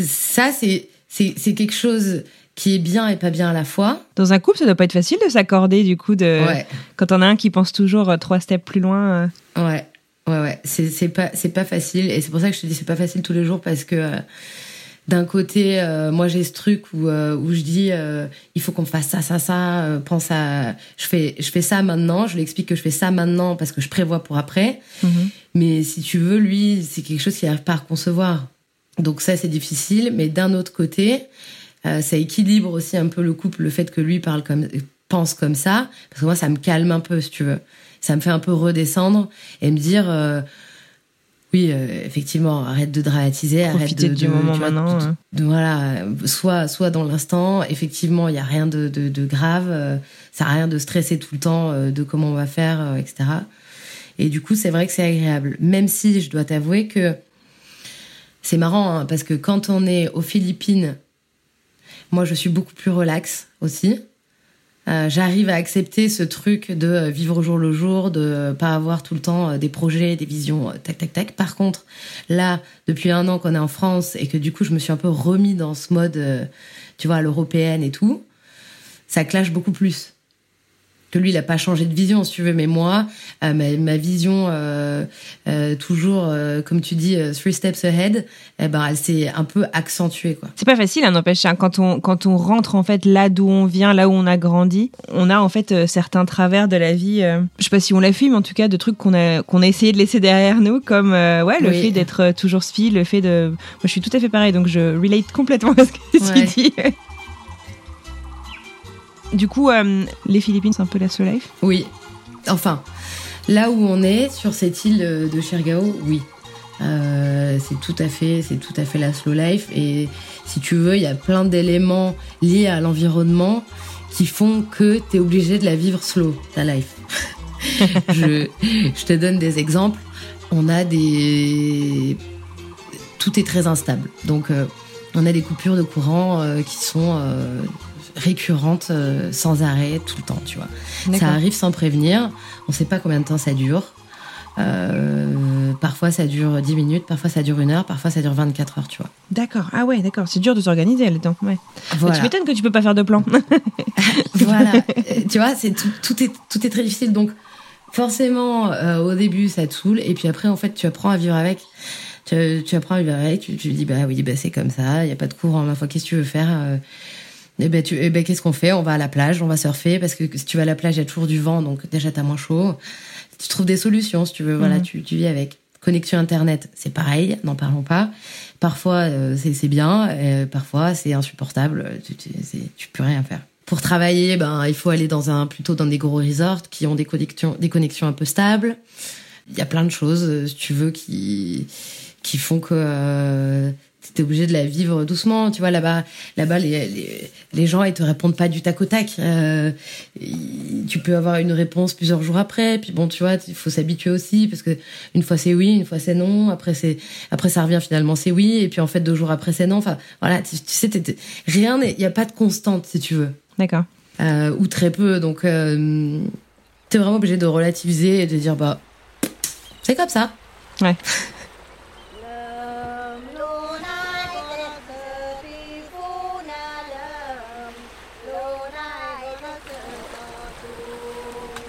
ça c'est c'est quelque chose qui est bien et pas bien à la fois. Dans un couple, ça doit pas être facile de s'accorder, du coup, de Ouais. quand on a un qui pense toujours trois steps plus loin. Ouais, ouais, ouais. C'est pas c'est pas facile et c'est pour ça que je te dis c'est pas facile tous les jours parce que d'un côté, euh, moi j'ai ce truc où euh, où je dis euh, il faut qu'on fasse ça, ça, ça. pense à je fais je fais ça maintenant. Je lui explique que je fais ça maintenant parce que je prévois pour après. Mhm. Mais si tu veux, lui, c'est quelque chose qu'il n'arrive pas à concevoir. Donc ça, c'est difficile. Mais d'un autre côté, ça équilibre aussi un peu le couple, le fait que lui parle comme, pense comme ça. Parce que moi, ça me calme un peu, si tu veux. Ça me fait un peu redescendre et me dire, oui, euh, effectivement, arrête de dramatiser, arrête de, du de- moment vois, maintenant, de- hein. de- voilà, soit, soit dans l'instant. Effectivement, il y a rien de, grave. euh, ça à rien de stresser tout le temps euh, de comment on va faire, etc. Et du coup, c'est vrai que c'est agréable. Même si je dois t'avouer que c'est marrant, hein, parce que quand on est aux Philippines, moi, je suis beaucoup plus relax aussi. Euh, J'arrive à accepter ce truc de euh, vivre au jour le jour, de euh, pas avoir tout le temps des projets, des visions, tac, tac, tac. Par contre, là, depuis un an qu'on est en France et que du coup, je me suis un peu remis dans ce mode, tu vois, à l'européenne et tout, ça clash beaucoup plus que lui, il a pas changé de vision, si tu veux, mais moi, euh, ma, ma vision, euh, euh, toujours, comme tu dis, three steps ahead, eh ben, elle s'est un peu accentuée, quoi. C'est pas facile, hein, n'empêche. hein, quand on quand on rentre en fait là d'où on vient, là où on a grandi, on a en fait certains travers de la vie. je sais pas si on l'a fait, mais en tout cas de trucs qu'on a qu'on a essayé de laisser derrière nous, comme ouais le Oui. fait d'être toujours spi, le fait de. Moi, je suis tout à fait pareil, donc je relate complètement à ce que Ouais. tu dis. Du coup, euh, les Philippines, c'est un peu la slow life? Oui. Enfin, là où on est, sur cette île euh, de Chergao, oui. Euh, c'est tout à fait, la slow life. Et si tu veux, il y a plein d'éléments liés à l'environnement qui font que tu es obligé de la vivre slow, ta life. je, te donne des exemples. On a des. Tout est très instable. Donc, on a des coupures de courant qui sont récurrentes euh, sans arrêt tout le temps, tu vois. Ça arrive sans prévenir. On sait pas combien de temps ça dure. Euh, parfois ça dure 10 minutes, parfois ça dure une heure, parfois ça dure 24 heures, tu vois. D'accord. Ah ouais, d'accord. C'est dur de s'organiser. Ouais. Mais Voilà. Tu m'étonnes que tu peux pas faire de plan. voilà. Euh, tu vois, c'est tout, tout est tout est très difficile. Donc forcément, euh, au début, ça te saoule, et puis après, en fait, tu apprends à vivre avec. Tu, tu apprends à vivre avec. Tu, tu dis bah oui, bah c'est comme ça. Il y a pas de courant. Ma foi, qu'est-ce que tu veux faire euh, Eh ben, tu, eh ben, qu'est-ce qu'on fait? On va à la plage, on va surfer parce que si tu vas à la plage, il y a toujours du vent, donc déjà t'as moins chaud. Tu trouves des solutions, si tu veux. Voilà, Mhm. tu, tu vis avec. Connexion internet, c'est pareil, n'en parlons pas. Parfois euh, c'est c'est bien, euh, parfois c'est insupportable. Tu, tu, tu peux rien faire. Pour travailler, ben il faut aller dans un plutôt dans des gros resorts qui ont des connexions des connexions un peu stables. Il y a plein de choses, euh, si tu veux, qui qui font que euh, t'es obligé de la vivre doucement. Tu vois, là-bas, là-bas, les, les, les gens, ils te répondent pas du tac au tac. Euh, tu peux avoir une réponse plusieurs jours après. Puis bon, tu vois, il faut s'habituer aussi parce que une fois c'est oui, une fois c'est non. Après c'est, après ça revient finalement c'est oui. Et puis en fait deux jours après c'est non. Enfin voilà, tu, tu sais, t'es- t'es- rien, il y a pas de constante si tu veux, D'accord. euh, ou très peu. Donc euh, t'es vraiment obligé de relativiser et de dire bah c'est comme ça. Ouais.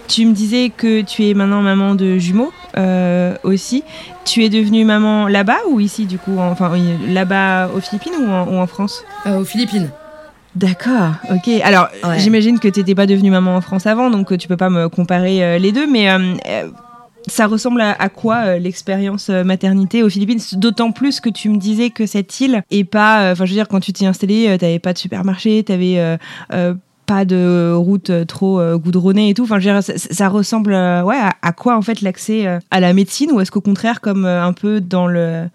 Tu me disais que tu es maintenant maman de jumeaux euh, aussi. Tu es devenue maman là-bas ou ici du coup Enfin, là-bas aux Philippines ou en, ou en France? Euh, aux Philippines. D'accord, ok. Alors, Ouais. j'imagine que tu n'étais pas devenue maman en France avant, donc euh, tu peux pas me comparer euh, les deux, mais ça ressemble à, à quoi euh, l'expérience maternité aux Philippines? D'autant plus que tu me disais que cette île est pas. euh, Enfin, je veux dire, quand tu t'y installé, euh, t'avais pas de supermarché, t'avais euh, euh, pas de route trop euh, goudronnée et tout. Enfin, je veux dire, ça, ça ressemble euh, ouais, à, à quoi en fait l'accès euh, à la médecine ou est-ce qu'au contraire, comme un peu dans le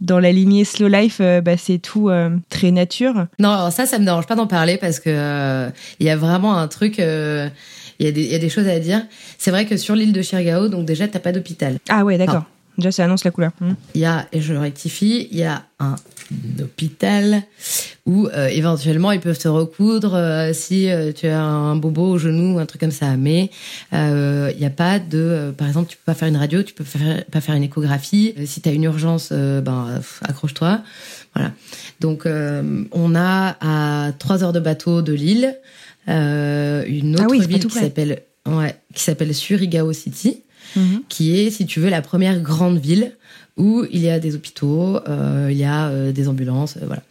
dans la lignée slow life, euh, bah, c'est tout euh, très nature? Non, alors ça, ça me dérange pas d'en parler parce que euh, il y a vraiment un truc. Il y, a des- il y a des choses à dire. C'est vrai que sur l'île de Chirgao, donc déjà, t'as pas d'hôpital. Ah ouais, d'accord. Déjà, ça annonce la couleur. Hmm. Il y a, et je rectifie, il y a un hôpital où euh, éventuellement ils peuvent te recoudre euh, si euh, tu as un bobo au genou ou un truc comme ça. Mais il n'y a pas de, par exemple, tu peux pas faire une radio, tu peux faire, pas faire une échographie. Si tu as une urgence, ben accroche-toi. Voilà. Donc on a à trois heures de bateau de Lille une Ah autre oui, c'est pas ville qui s'appelle ouais, qui s'appelle Surigao City Mhm. qui est, si tu veux, la première grande ville où il y a des hôpitaux, euh, il y a euh, des ambulances, euh, voilà.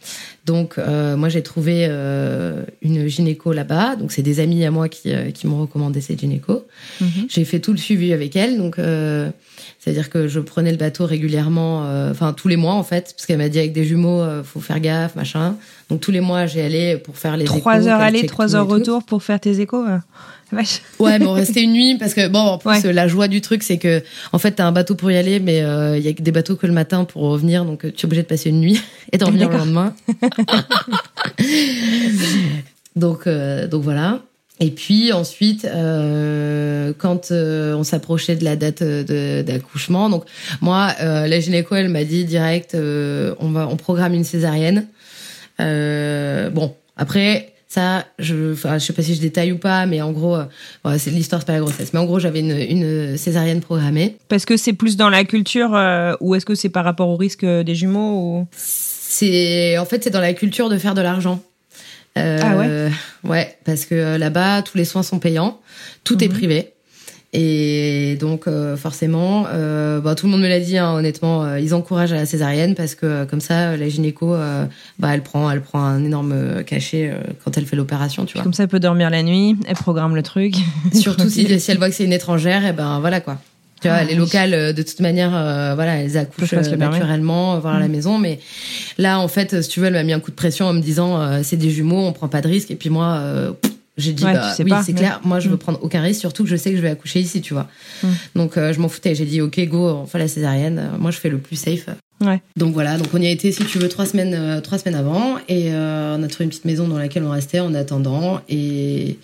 Donc, moi, j'ai trouvé une gynéco là-bas. Donc, c'est des amis à moi qui, qui m'ont recommandé cette gynéco. Mhm. J'ai fait tout le suivi avec elle. Donc, c'est-à-dire que je prenais le bateau régulièrement, enfin tous les mois en fait, parce qu'elle m'a dit avec des jumeaux, faut faire gaffe, machin. Donc tous les mois, j'ai allé pour faire les Trois échos, heures aller, trois heures retour pour faire tes échos. Vache. Ouais, mais on restait une nuit parce que bon, en plus Ouais. la joie du truc, c'est que en fait t'as un bateau pour y aller, mais euh, il y a que des bateaux que le matin pour revenir, donc euh, tu es obligé de passer une nuit et de revenir le lendemain. donc euh, donc voilà. Et puis ensuite, euh, quand euh, on s'approchait de la date d'accouchement, donc moi, euh, la gynéco, elle m'a dit direct, euh, on va, on programme une césarienne. Euh, bon, après ça, je, enfin, je sais pas si je détaille ou pas, mais en gros, euh, ouais, c'est l'histoire, c'est pas la grossesse. Mais en gros, j'avais une, une césarienne programmée. Parce que c'est plus dans la culture euh, ou est-ce que c'est par rapport au risque euh, des jumeaux ou... C'est, en fait, c'est dans la culture de faire de l'argent. Euh, Ah ouais? Ouais, parce que euh, là-bas, tous les soins sont payants, tout est Mhm. privé. Et donc euh, forcément, euh, bah, tout le monde me l'a dit, hein, honnêtement, euh, ils encouragent à la césarienne parce que euh, comme ça, la gynéco, euh, bah, elle prend, elle prend un énorme euh, cachet euh, quand elle fait l'opération, tu vois. Comme ça, elle peut dormir la nuit, elle programme le truc. Surtout si, si elle voit que c'est une étrangère, et ben voilà quoi. Tu vois, Ah, les locales, euh, de toute manière, euh, voilà, elles accouchent euh, naturellement, euh, voir à la Mm. maison. Mais là, en fait, si tu veux, elle m'a mis un coup de pression en me disant, euh, c'est des jumeaux, on prend pas de risque. Et puis moi, euh, pff, j'ai dit, Ouais, bah tu sais oui, c'est mais- clair. Moi, je veux Mm. prendre aucun risque, surtout que je sais que je vais accoucher ici, tu vois. Mm. Donc, euh, je m'en foutais. J'ai dit, ok, go, on fait la césarienne. Euh, Moi, je fais le plus safe. Ouais. Donc voilà, donc on y a été, si tu veux, trois semaines, euh, trois semaines avant, et euh, on a trouvé une petite maison dans laquelle on restait en attendant, et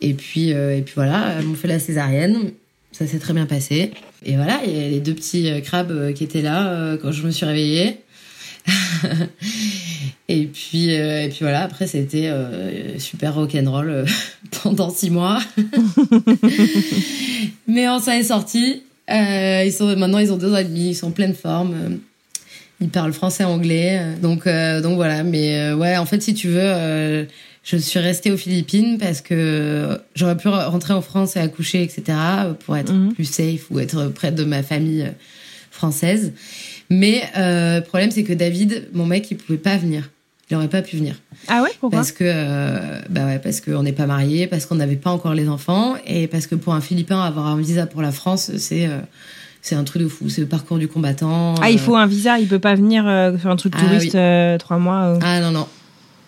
et puis et puis voilà, m'ont fait la césarienne, ça s'est très bien passé, et voilà, il y a les deux petits crabes qui étaient là quand je me suis réveillée. et puis euh, et puis voilà, après c'était euh, super rock'n'roll euh, pendant six mois, mais on s'en est sorti. Euh, ils sont maintenant ils ont deux ans et demi, ils sont en pleine forme. euh, ils parlent français, anglais, donc donc voilà. Mais ouais, en fait, si tu veux, je suis restée aux Philippines parce que j'aurais pu rentrer en France et accoucher, etc. pour être Mhm. plus safe ou être près de ma famille française. Mais euh, le problème, c'est que David, mon mec, il pouvait pas venir. Il aurait pas pu venir Ah ouais Pourquoi? Parce que euh, bah ouais, parce qu'on n'est pas mariés, parce qu'on n'avait pas encore les enfants et parce que pour un Philippin avoir un visa pour la France, c'est euh, c'est un truc de fou. C'est le parcours du combattant. Ah, il euh, faut un visa, il peut pas venir faire un truc Ah touriste oui. trois mois. Ah non, non.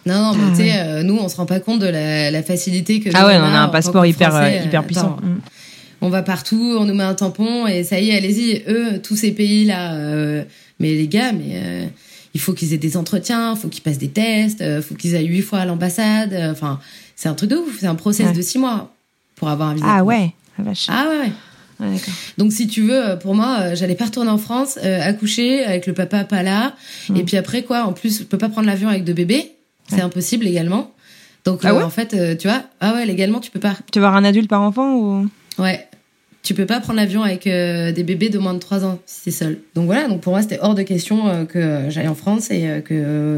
Non, non, mais Ah tu sais, ouais. nous, on se rend pas compte de la, la facilité que Ah ouais, on a un passeport hyper, Français. hyper puissant. Mm. On va partout, on nous met un tampon et ça y est, allez-y. Eux, tous ces pays-là, mais les gars, mais il faut qu'ils aient des entretiens, faut qu'ils passent des tests, euh, faut qu'ils aillent huit fois à l'ambassade. euh, Enfin, c'est un truc de ouf. C'est un process Ouais. de six mois pour avoir un visa. Ah ouais, vache. Ah ouais, ouais. Ouais, d'accord. Donc si tu veux, euh, pour moi, j'allais pas retourner en France, euh, accoucher avec le papa pas là, Mm. et puis après quoi, en plus, je peux pas prendre l'avion avec deux bébés, c'est Ouais. impossible légalement. Donc Ah euh, ouais? en fait, euh, tu vois, ah ouais, légalement tu peux pas. Tu veux avoir un adulte par enfant ou? Ouais. Tu peux pas prendre l'avion avec euh, des bébés de moins de 3 ans si c'est seul. Donc voilà, donc pour moi c'était hors de question euh, que j'aille en France et euh, que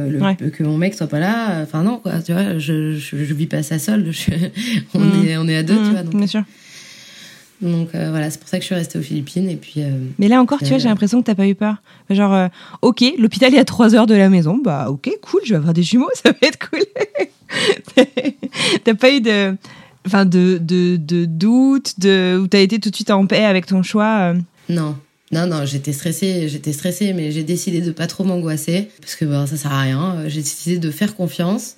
le, Ouais. que mon mec soit pas là. Enfin non quoi, tu vois, je je, je vis pas ça seul. je- on Mm. est on est à deux, tu Mm, vois. Donc, Bien sûr. donc voilà, c'est pour ça que je suis restée aux Philippines et puis. Mais là encore, tu vois, j'ai l'impression que t'as pas eu peur. Genre, ok, l'hôpital est à 3 heures de la maison. Bah, ok, cool, je vais avoir des jumeaux, ça va être cool. t'as pas eu de. Enfin, de, de, de doute, de, où t'as été tout de suite en paix avec ton choix. euh. Non. Non, non, j'étais stressée, j'étais stressée, mais j'ai décidé de pas trop m'angoisser parce que bon, ça sert à rien. J'ai décidé de faire confiance,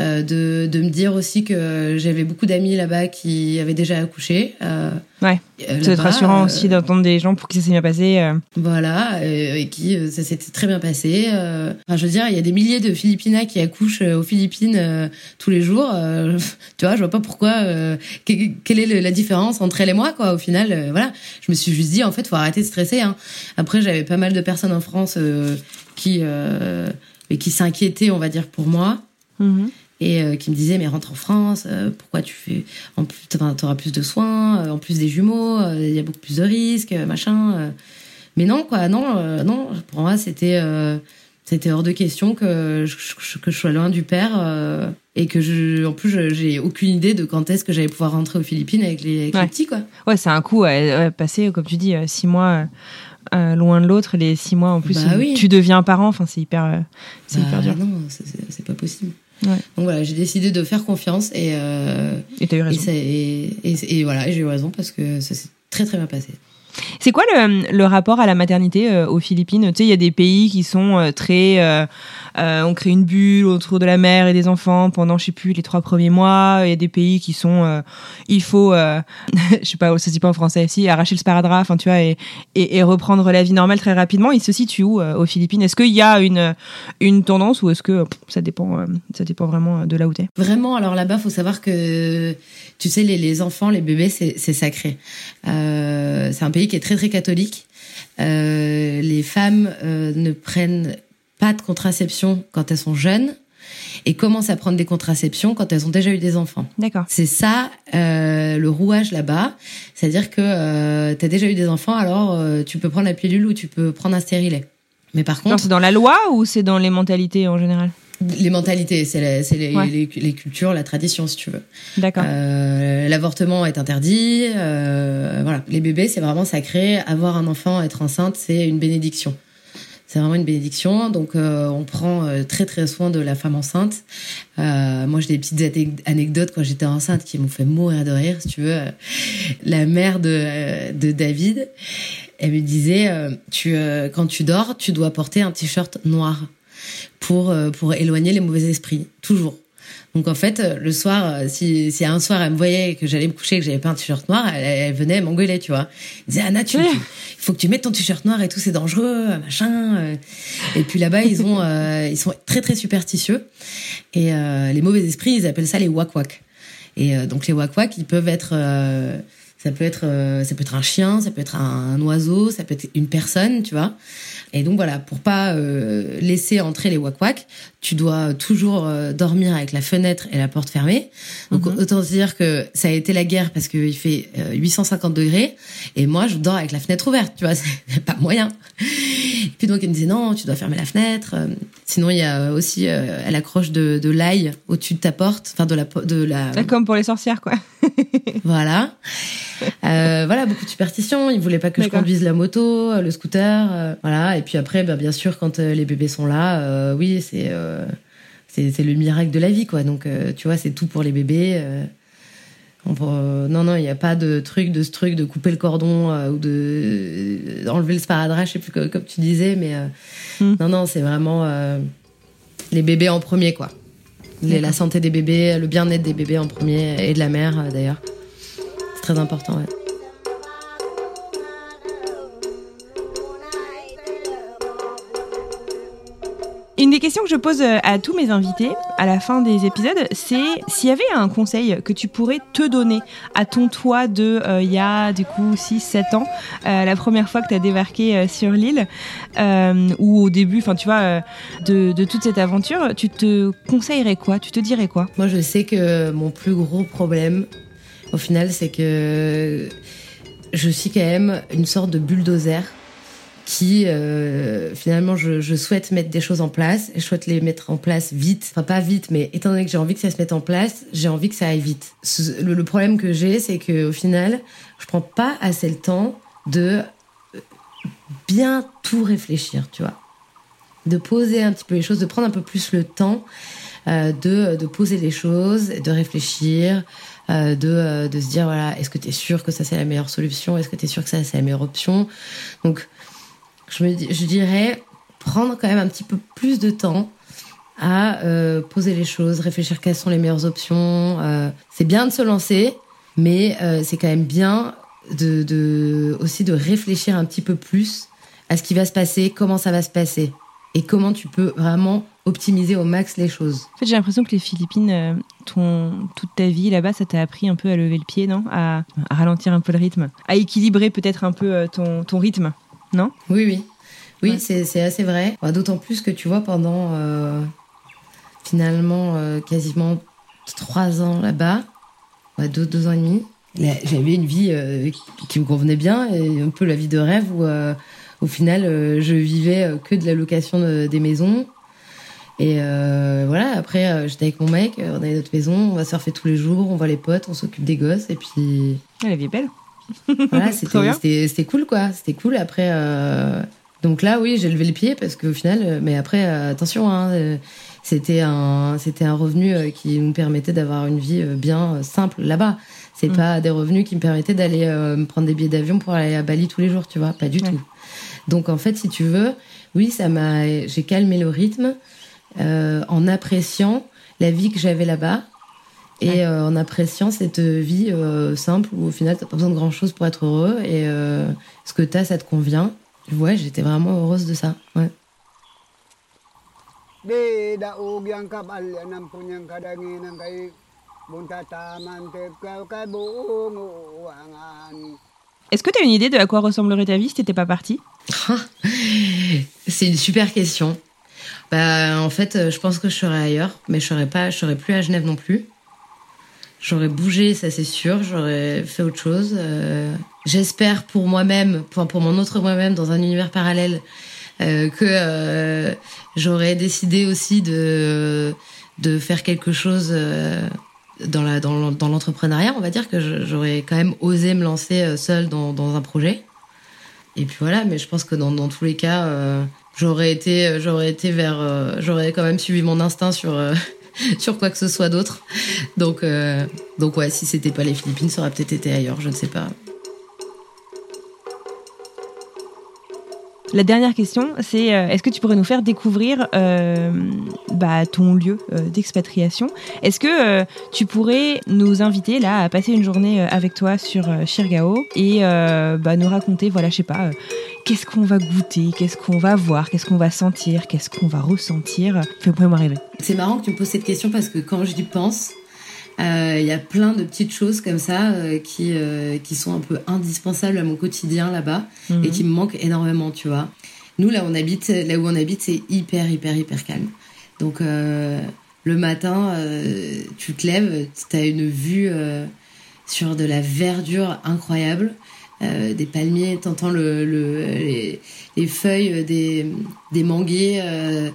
euh, de, de me dire aussi que j'avais beaucoup d'amis là-bas qui avaient déjà accouché. Euh, Ouais. euh, C'est là-bas, rassurant euh, aussi d'entendre des gens pour qui ça s'est bien passé. euh. Voilà, euh, et qui euh, ça s'était très bien passé. euh. Enfin, je veux dire, il y a des milliers de Philippinas qui accouchent euh, aux Philippines euh, tous les jours. euh, tu vois, je vois pas pourquoi. euh, que- quelle est la différence entre elle et moi, quoi. Au final, euh, voilà, je me suis juste dit, en fait, faut arrêter de stresser. Hein. Après, j'avais pas mal de personnes en France euh, qui euh, qui s'inquiétaient, on va dire, pour moi Mhm. Et euh, qui me disait mais rentre en France euh, pourquoi tu fais en plus t'auras plus de soins euh, en plus des jumeaux il y a beaucoup plus de risques machin mais non quoi non non pour moi c'était c'était hors de question que je, je- que je sois loin du père et que je en plus j'ai aucune idée de quand est-ce que j'allais pouvoir rentrer aux Philippines avec les, avec les Ouais. petits quoi Ouais, c'est un coup, ouais, passer, comme tu dis, six mois euh, loin de l'autre, les six mois en plus, Bah oui. tu deviens parent, enfin, c'est hyper, euh, c'est Bah, hyper dur. non c'est pas possible Ouais. donc voilà j'ai décidé de faire confiance et euh, Et t'as eu raison. et, et- et voilà et j'ai eu raison parce que ça s'est très très bien passé C'est quoi le, rapport à la maternité euh, aux Philippines? Tu sais, il y a des pays qui sont euh, très. euh, on crée une bulle autour de la mère et des enfants pendant, je sais plus, les trois premiers mois. Il y a des pays qui sont. il faut. je sais pas, ça se dit pas en français, si, arracher le sparadrap, enfin, tu vois, et, reprendre la vie normale très rapidement. Il se situe où aux Philippines? Est-ce qu'il y a une, une tendance ou est-ce que ça dépend, ça dépend vraiment de là où t'es? Vraiment, alors là-bas, faut savoir que, tu sais, les, les enfants, les bébés, c'est sacré. C'est un pays est très très catholique. Euh, les femmes euh, ne prennent pas de contraception quand elles sont jeunes et commencent à prendre des contraceptions quand elles ont déjà eu des enfants. D'accord. C'est ça euh, le rouage là-bas, c'est-à-dire que euh, t'as déjà eu des enfants, alors tu peux prendre la pilule ou tu peux prendre un stérilet. Mais par contre, c'est dans la loi ou c'est dans les mentalités en général? Les mentalités, c'est les, Ouais. les, les cultures, la tradition, si tu veux. D'accord. Euh, L'avortement est interdit. euh, voilà, les bébés, c'est vraiment sacré. Avoir un enfant, être enceinte, c'est une bénédiction. C'est vraiment une bénédiction. Donc, euh, on prend très très soin de la femme enceinte. Moi, j'ai des petites ane- anecdotes quand j'étais enceinte qui m'ont fait mourir de rire, si tu veux. La mère de, de David, elle me disait, tu, quand tu dors, tu dois porter un t-shirt noir pour euh, pour éloigner les mauvais esprits, toujours. Donc en fait, le soir, euh, si, si un soir elle me voyait que j'allais me coucher que j'avais pas un t-shirt noir, elle, elle venait m'engueuler, tu vois. Elle disait Anna, tu, il faut que tu mettes ton t-shirt noir et tout, c'est dangereux, machin. euh. Et puis là-bas, ils ont, euh, ils sont très très superstitieux et euh, les mauvais esprits, ils appellent ça les wak wak. Et euh, donc les wak wak, ils peuvent être ça peut être euh, ça peut être un chien, ça peut être un, un oiseau, ça peut être une personne, tu vois. Et donc voilà, pour pas euh, laisser entrer les wak wak, tu dois toujours euh, dormir avec la fenêtre et la porte fermée. Donc autant se dire que ça a été la guerre parce qu'il fait euh, 850 degrés et moi je dors avec la fenêtre ouverte, tu vois, c'est pas moyen. Puis donc elle me disait non, tu dois fermer la fenêtre. Sinon il y a aussi elle accroche de, de l'ail au-dessus de ta porte, enfin de la de la Comme pour les sorcières, quoi. voilà. Euh, voilà, beaucoup de superstitions. Ils voulaient pas que je conduise la moto, euh, le scooter. euh, voilà. Et puis après, bah, bien sûr, quand les bébés sont là, euh, oui, c'est c'est le miracle de la vie, quoi. Donc, tu vois, c'est tout pour les bébés. On peut- non, non, il n'y a pas de truc, de ce truc de couper le cordon euh, ou de d'enlever le sparadrap, je sais plus co- comme tu disais, mais euh, Hmm. non, non, c'est vraiment euh, les bébés en premier, quoi. Les- la santé des bébés, le bien-être des bébés en premier et de la mère d'ailleurs. Très important, ouais. Une des questions que je pose euh, à tous mes invités à la fin des épisodes, c'est s'il y avait un conseil que tu pourrais te donner à ton toi de euh, il y a du coup 6-7 ans, euh, la première fois que tu as débarqué euh, sur l'île, euh, ou au début, enfin tu vois, euh, de, de toute cette aventure, tu te conseillerais quoi? Tu te dirais quoi? Moi, je sais que mon plus gros problème, au final, c'est que je suis quand même une sorte de bulldozer qui, euh, finalement, je, souhaite mettre des choses en place. Et je souhaite les mettre en place vite. Enfin, pas vite, mais étant donné que j'ai envie que ça se mette en place, j'ai envie que ça aille vite. Le, problème que j'ai, c'est que au final, je prends pas assez le temps de euh, bien tout réfléchir, tu vois. De poser un petit peu les choses, de prendre un peu plus le temps euh, de poser les choses, de réfléchir, euh, de, euh, de se dire voilà, est-ce que tu es sûr que ça c'est la meilleure solution? Est-ce que tu es sûr que ça c'est la meilleure option? Donc, je, me, je dirais prendre quand même un petit peu plus de temps à euh, poser les choses, réfléchir quelles sont les meilleures options. C'est bien de se lancer, mais c'est quand même bien de, de aussi de réfléchir un petit peu plus à ce qui va se passer, comment ça va se passer et comment tu peux vraiment optimiser au max les choses. En fait, j'ai l'impression que les Philippines, euh, ton, toute ta vie là-bas, ça t'a appris un peu à lever le pied, non? À, à ralentir un peu le rythme, à équilibrer peut-être un peu euh, ton, ton rythme, non? Oui, oui. Oui, Ouais. c'est assez vrai. Bah, D'autant plus que tu vois, pendant euh, finalement euh, quasiment trois ans là-bas, ouais, deux, deux ans et demi, j'avais une vie euh, qui me convenait bien, et un peu la vie de rêve où au final je vivais que de la location de- des maisons. Et euh, voilà, après euh, j'étais avec mon mec, euh, on avait notre maison, on va surfer tous les jours, on voit les potes, on s'occupe des gosses, et puis Ah, La vie est belle. voilà, c'était cool quoi, c'était cool. Après, euh, donc là, oui, j'ai levé le pied parce qu'au final, euh, mais après, euh, attention, hein, euh, c'était un c'était un revenu qui nous permettait d'avoir une vie bien simple là-bas. C'est Mm. pas des revenus qui me permettaient d'aller euh, me prendre des billets d'avion pour aller à Bali tous les jours, tu vois, pas du Ouais. tout. Donc en fait, si tu veux, oui, ça m'a, j'ai calmé le rythme en appréciant la vie que j'avais là-bas et Ouais. euh, en appréciant cette vie euh, simple où au final t'as pas besoin de grand chose pour être heureux et euh, ce que t'as ça te convient. Ouais, j'étais vraiment heureuse de ça. Ouais. Est-ce que tu as une idée de à quoi ressemblerait ta vie si t'étais pas partie? C'est une super question. Bah, en fait, euh, je pense que je serais ailleurs, mais je serais pas, je serais plus à Genève non plus. J'aurais bougé, ça c'est sûr. J'aurais fait autre chose. Euh, J'espère pour moi-même, pour, pour mon autre moi-même, dans un univers parallèle, euh, que j'aurais décidé aussi de faire quelque chose dans l'entrepreneuriat. On va dire que j'aurais quand même osé me lancer seule dans, un projet. Et puis voilà, mais je pense que dans, tous les cas, j'aurais été, j'aurais été vers, euh, j'aurais quand même suivi mon instinct sur euh, sur quoi que ce soit d'autre. Donc euh, donc ouais, si c'était pas les Philippines, ça aurait peut-être été ailleurs, je ne sais pas. La dernière question, c'est euh, est-ce que tu pourrais nous faire découvrir euh, bah, ton lieu euh, d'expatriation? Est-ce que tu pourrais nous inviter là à passer une journée avec toi sur Chirgao et bah, nous raconter, voilà, je sais pas, qu'est-ce qu'on va goûter, qu'est-ce qu'on va voir, qu'est-ce qu'on va sentir, qu'est-ce qu'on va ressentir? Fais moi rêver. C'est marrant que tu me poses cette question parce que quand j'y pense, il y a plein de petites choses comme ça euh, qui euh, qui sont un peu indispensables à mon quotidien là-bas. et qui me manque énormément, tu vois. Nous, là où on habite, là où on habite, c'est hyper, hyper, hyper calme. Donc, euh, le matin, euh, tu te lèves, tu as une vue euh, sur de la verdure incroyable, euh, des palmiers, t'entends le, le, les, les feuilles des, des manguiers euh,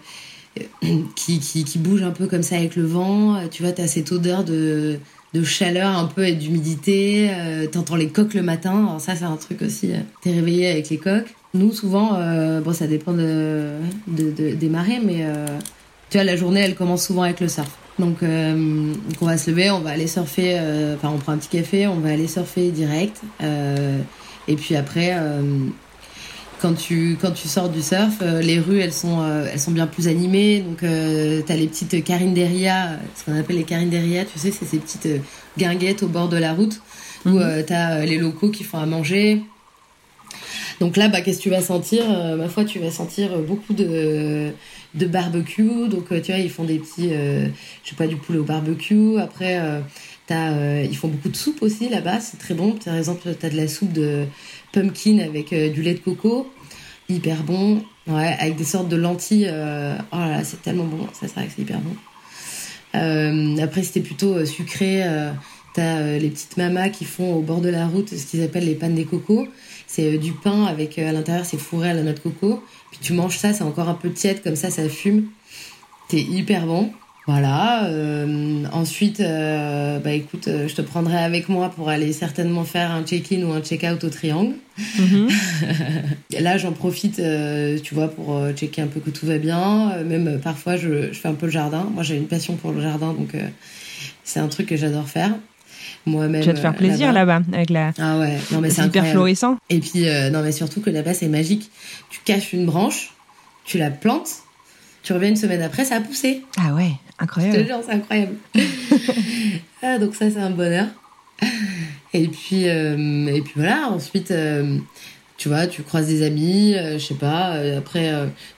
qui, qui, bougent un peu comme ça avec le vent. Tu vois, tu as cette odeur de, de chaleur un peu et d'humidité. Euh, T'entends les coqs le matin. Alors ça, c'est un truc aussi. euh, T'es réveillé avec les coqs. Nous, souvent, euh, bon, ça dépend de, de, de- des marées, mais euh, tu vois, la journée, elle commence souvent avec le surf. Donc, euh, donc on va se lever, on va aller surfer. euh, Enfin, on prend un petit café, on va aller surfer direct. euh, et puis après, euh, quand tu quand tu sors du surf, euh, les rues elles sont euh, elles sont bien plus animées. Donc euh, t'as les petites carinderia, ce qu'on appelle les carinderia, tu sais, c'est ces petites euh, guinguettes au bord de la route où euh, t'as euh, les locaux qui font à manger. Donc là, bah, qu'est-ce que tu vas sentir? Euh, Ma foi, tu vas sentir euh, beaucoup de de barbecue. Donc euh, tu vois, ils font des petits, euh, je sais pas, du poulet au barbecue. Après, euh, ils font beaucoup de soupe aussi là-bas. C'est très bon. Par exemple, t'as de la soupe de pumpkin avec euh, du lait de coco, hyper bon. Ouais, avec des sortes de lentilles. euh, oh là là, c'est tellement bon. Ça, c'est vrai que c'est hyper bon. Après, c'était plutôt sucré. T'as les petites mamas qui font au bord de la route ce qu'ils appellent les pannes des cocos. C'est du pain avec à l'intérieur, c'est fourré à la noix de coco. Puis tu manges ça, c'est encore un peu tiède, comme ça, ça fume. C'est hyper bon. Voilà. euh, ensuite, euh, bah écoute, euh, je te prendrai avec moi pour aller certainement faire un check-in ou un check-out au triangle. Mhm. Là, j'en profite, euh, tu vois, pour checker un peu que tout va bien. Même parfois, je, je fais un peu le jardin. Moi, j'ai une passion pour le jardin, donc c'est un truc que j'adore faire. Moi-même. Tu vas te faire plaisir là-bas avec la. Ah ouais, non mais c'est hyper florissant. Et puis, non mais surtout que là-bas, c'est magique. Tu caches une branche, tu la plantes, Tu reviens une semaine après, ça a poussé. Ah ouais, Je te incroyable. jure, c'est incroyable. ah, donc ça, c'est un bonheur. Et puis, euh, et puis voilà, ensuite, euh, tu vois, tu croises des amis, euh, je sais pas, euh, après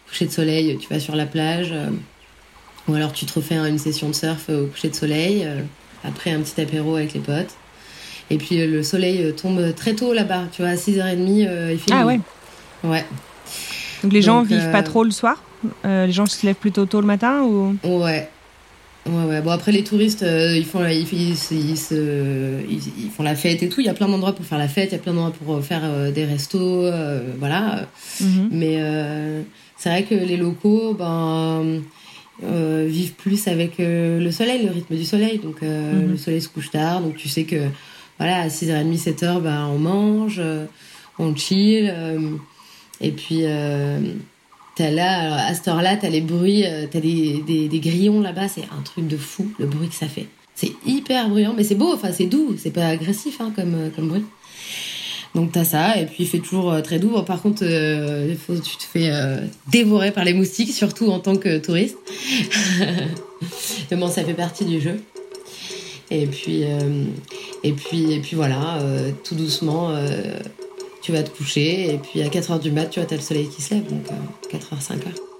coucher de soleil, tu vas sur la plage, ou alors tu te refais une session de surf au coucher de soleil, après un petit apéro avec les potes. Et puis le soleil tombe très tôt là-bas, tu vois, à 6h30, euh, il fait Ah ouais. Ouais. Donc les gens Donc, vivent pas trop le soir? Euh, Les gens se lèvent plutôt tôt le matin ou? Ouais. Ouais, ouais. Bon, après, les touristes, euh, ils, font, ils, ils, ils, se- ils- ils font la fête et tout. Il y a plein d'endroits pour faire la fête, il y a plein d'endroits pour euh, faire euh, des restos, euh, voilà. Mhm. Mais c'est vrai que les locaux, ben, vivent plus avec le soleil, le rythme du soleil. Donc, Mhm. le soleil se couche tard, donc tu sais que, voilà, à 6h30, 7h, ben, on mange, on chill. et puis, Là, alors, à cette heure-là, t'as les bruits, euh, t'as des, des, grillons là-bas, c'est un truc de fou, le bruit que ça fait. C'est hyper bruyant, mais c'est beau, enfin c'est doux, c'est pas agressif hein, comme, euh, comme bruit. Donc t'as ça, et puis il fait toujours euh, très doux. Par contre, euh, tu te fais euh, dévorer par les moustiques, surtout en tant que touriste. mais bon, ça fait partie du jeu. Et puis, euh, et puis, et puis voilà, euh, tout doucement, euh, tu vas te coucher, et puis à 4h du mat, tu vois, t'as le soleil qui se lève, donc euh, 4h, 5h.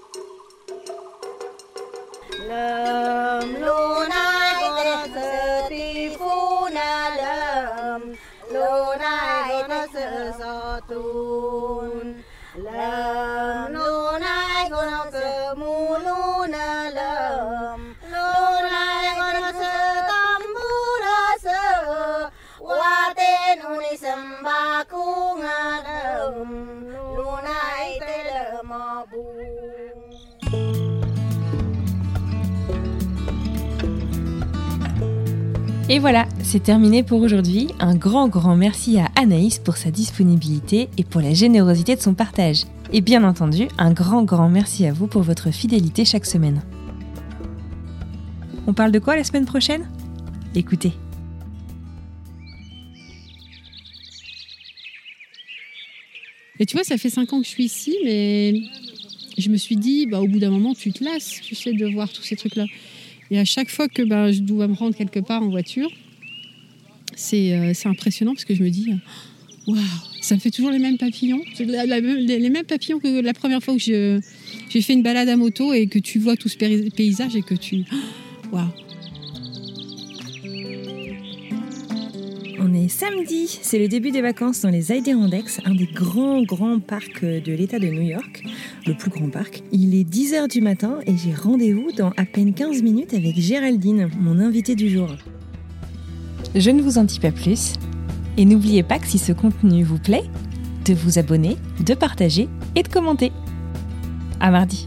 Et voilà, c'est terminé pour aujourd'hui. Un grand, grand merci à Anaïs pour sa disponibilité et pour la générosité de son partage. Et bien entendu, un grand, grand merci à vous pour votre fidélité chaque semaine. On parle de quoi la semaine prochaine? Écoutez. Et tu vois, ça fait cinq ans que je suis ici, mais je me suis dit, bah, au bout d'un moment, tu te lasses, tu sais, de voir tous ces trucs-là. Et à chaque fois que bah, je dois me rendre quelque part en voiture, c'est euh, impressionnant parce que je me dis, waouh, ça me fait toujours les mêmes papillons. Les mêmes papillons que la première fois que j'ai fait une balade à moto et que tu vois tout ce paysage et que tu. Waouh! Samedi, c'est le début des vacances dans les Adirondacks, un des grands, grands parcs de l'État de New York, le plus grand parc. Il est 10h du matin et j'ai rendez-vous dans à peine 15 minutes avec Géraldine, mon invitée du jour. Je ne vous en dis pas plus. Et n'oubliez pas que si ce contenu vous plaît, de vous abonner, de partager et de commenter. À mardi.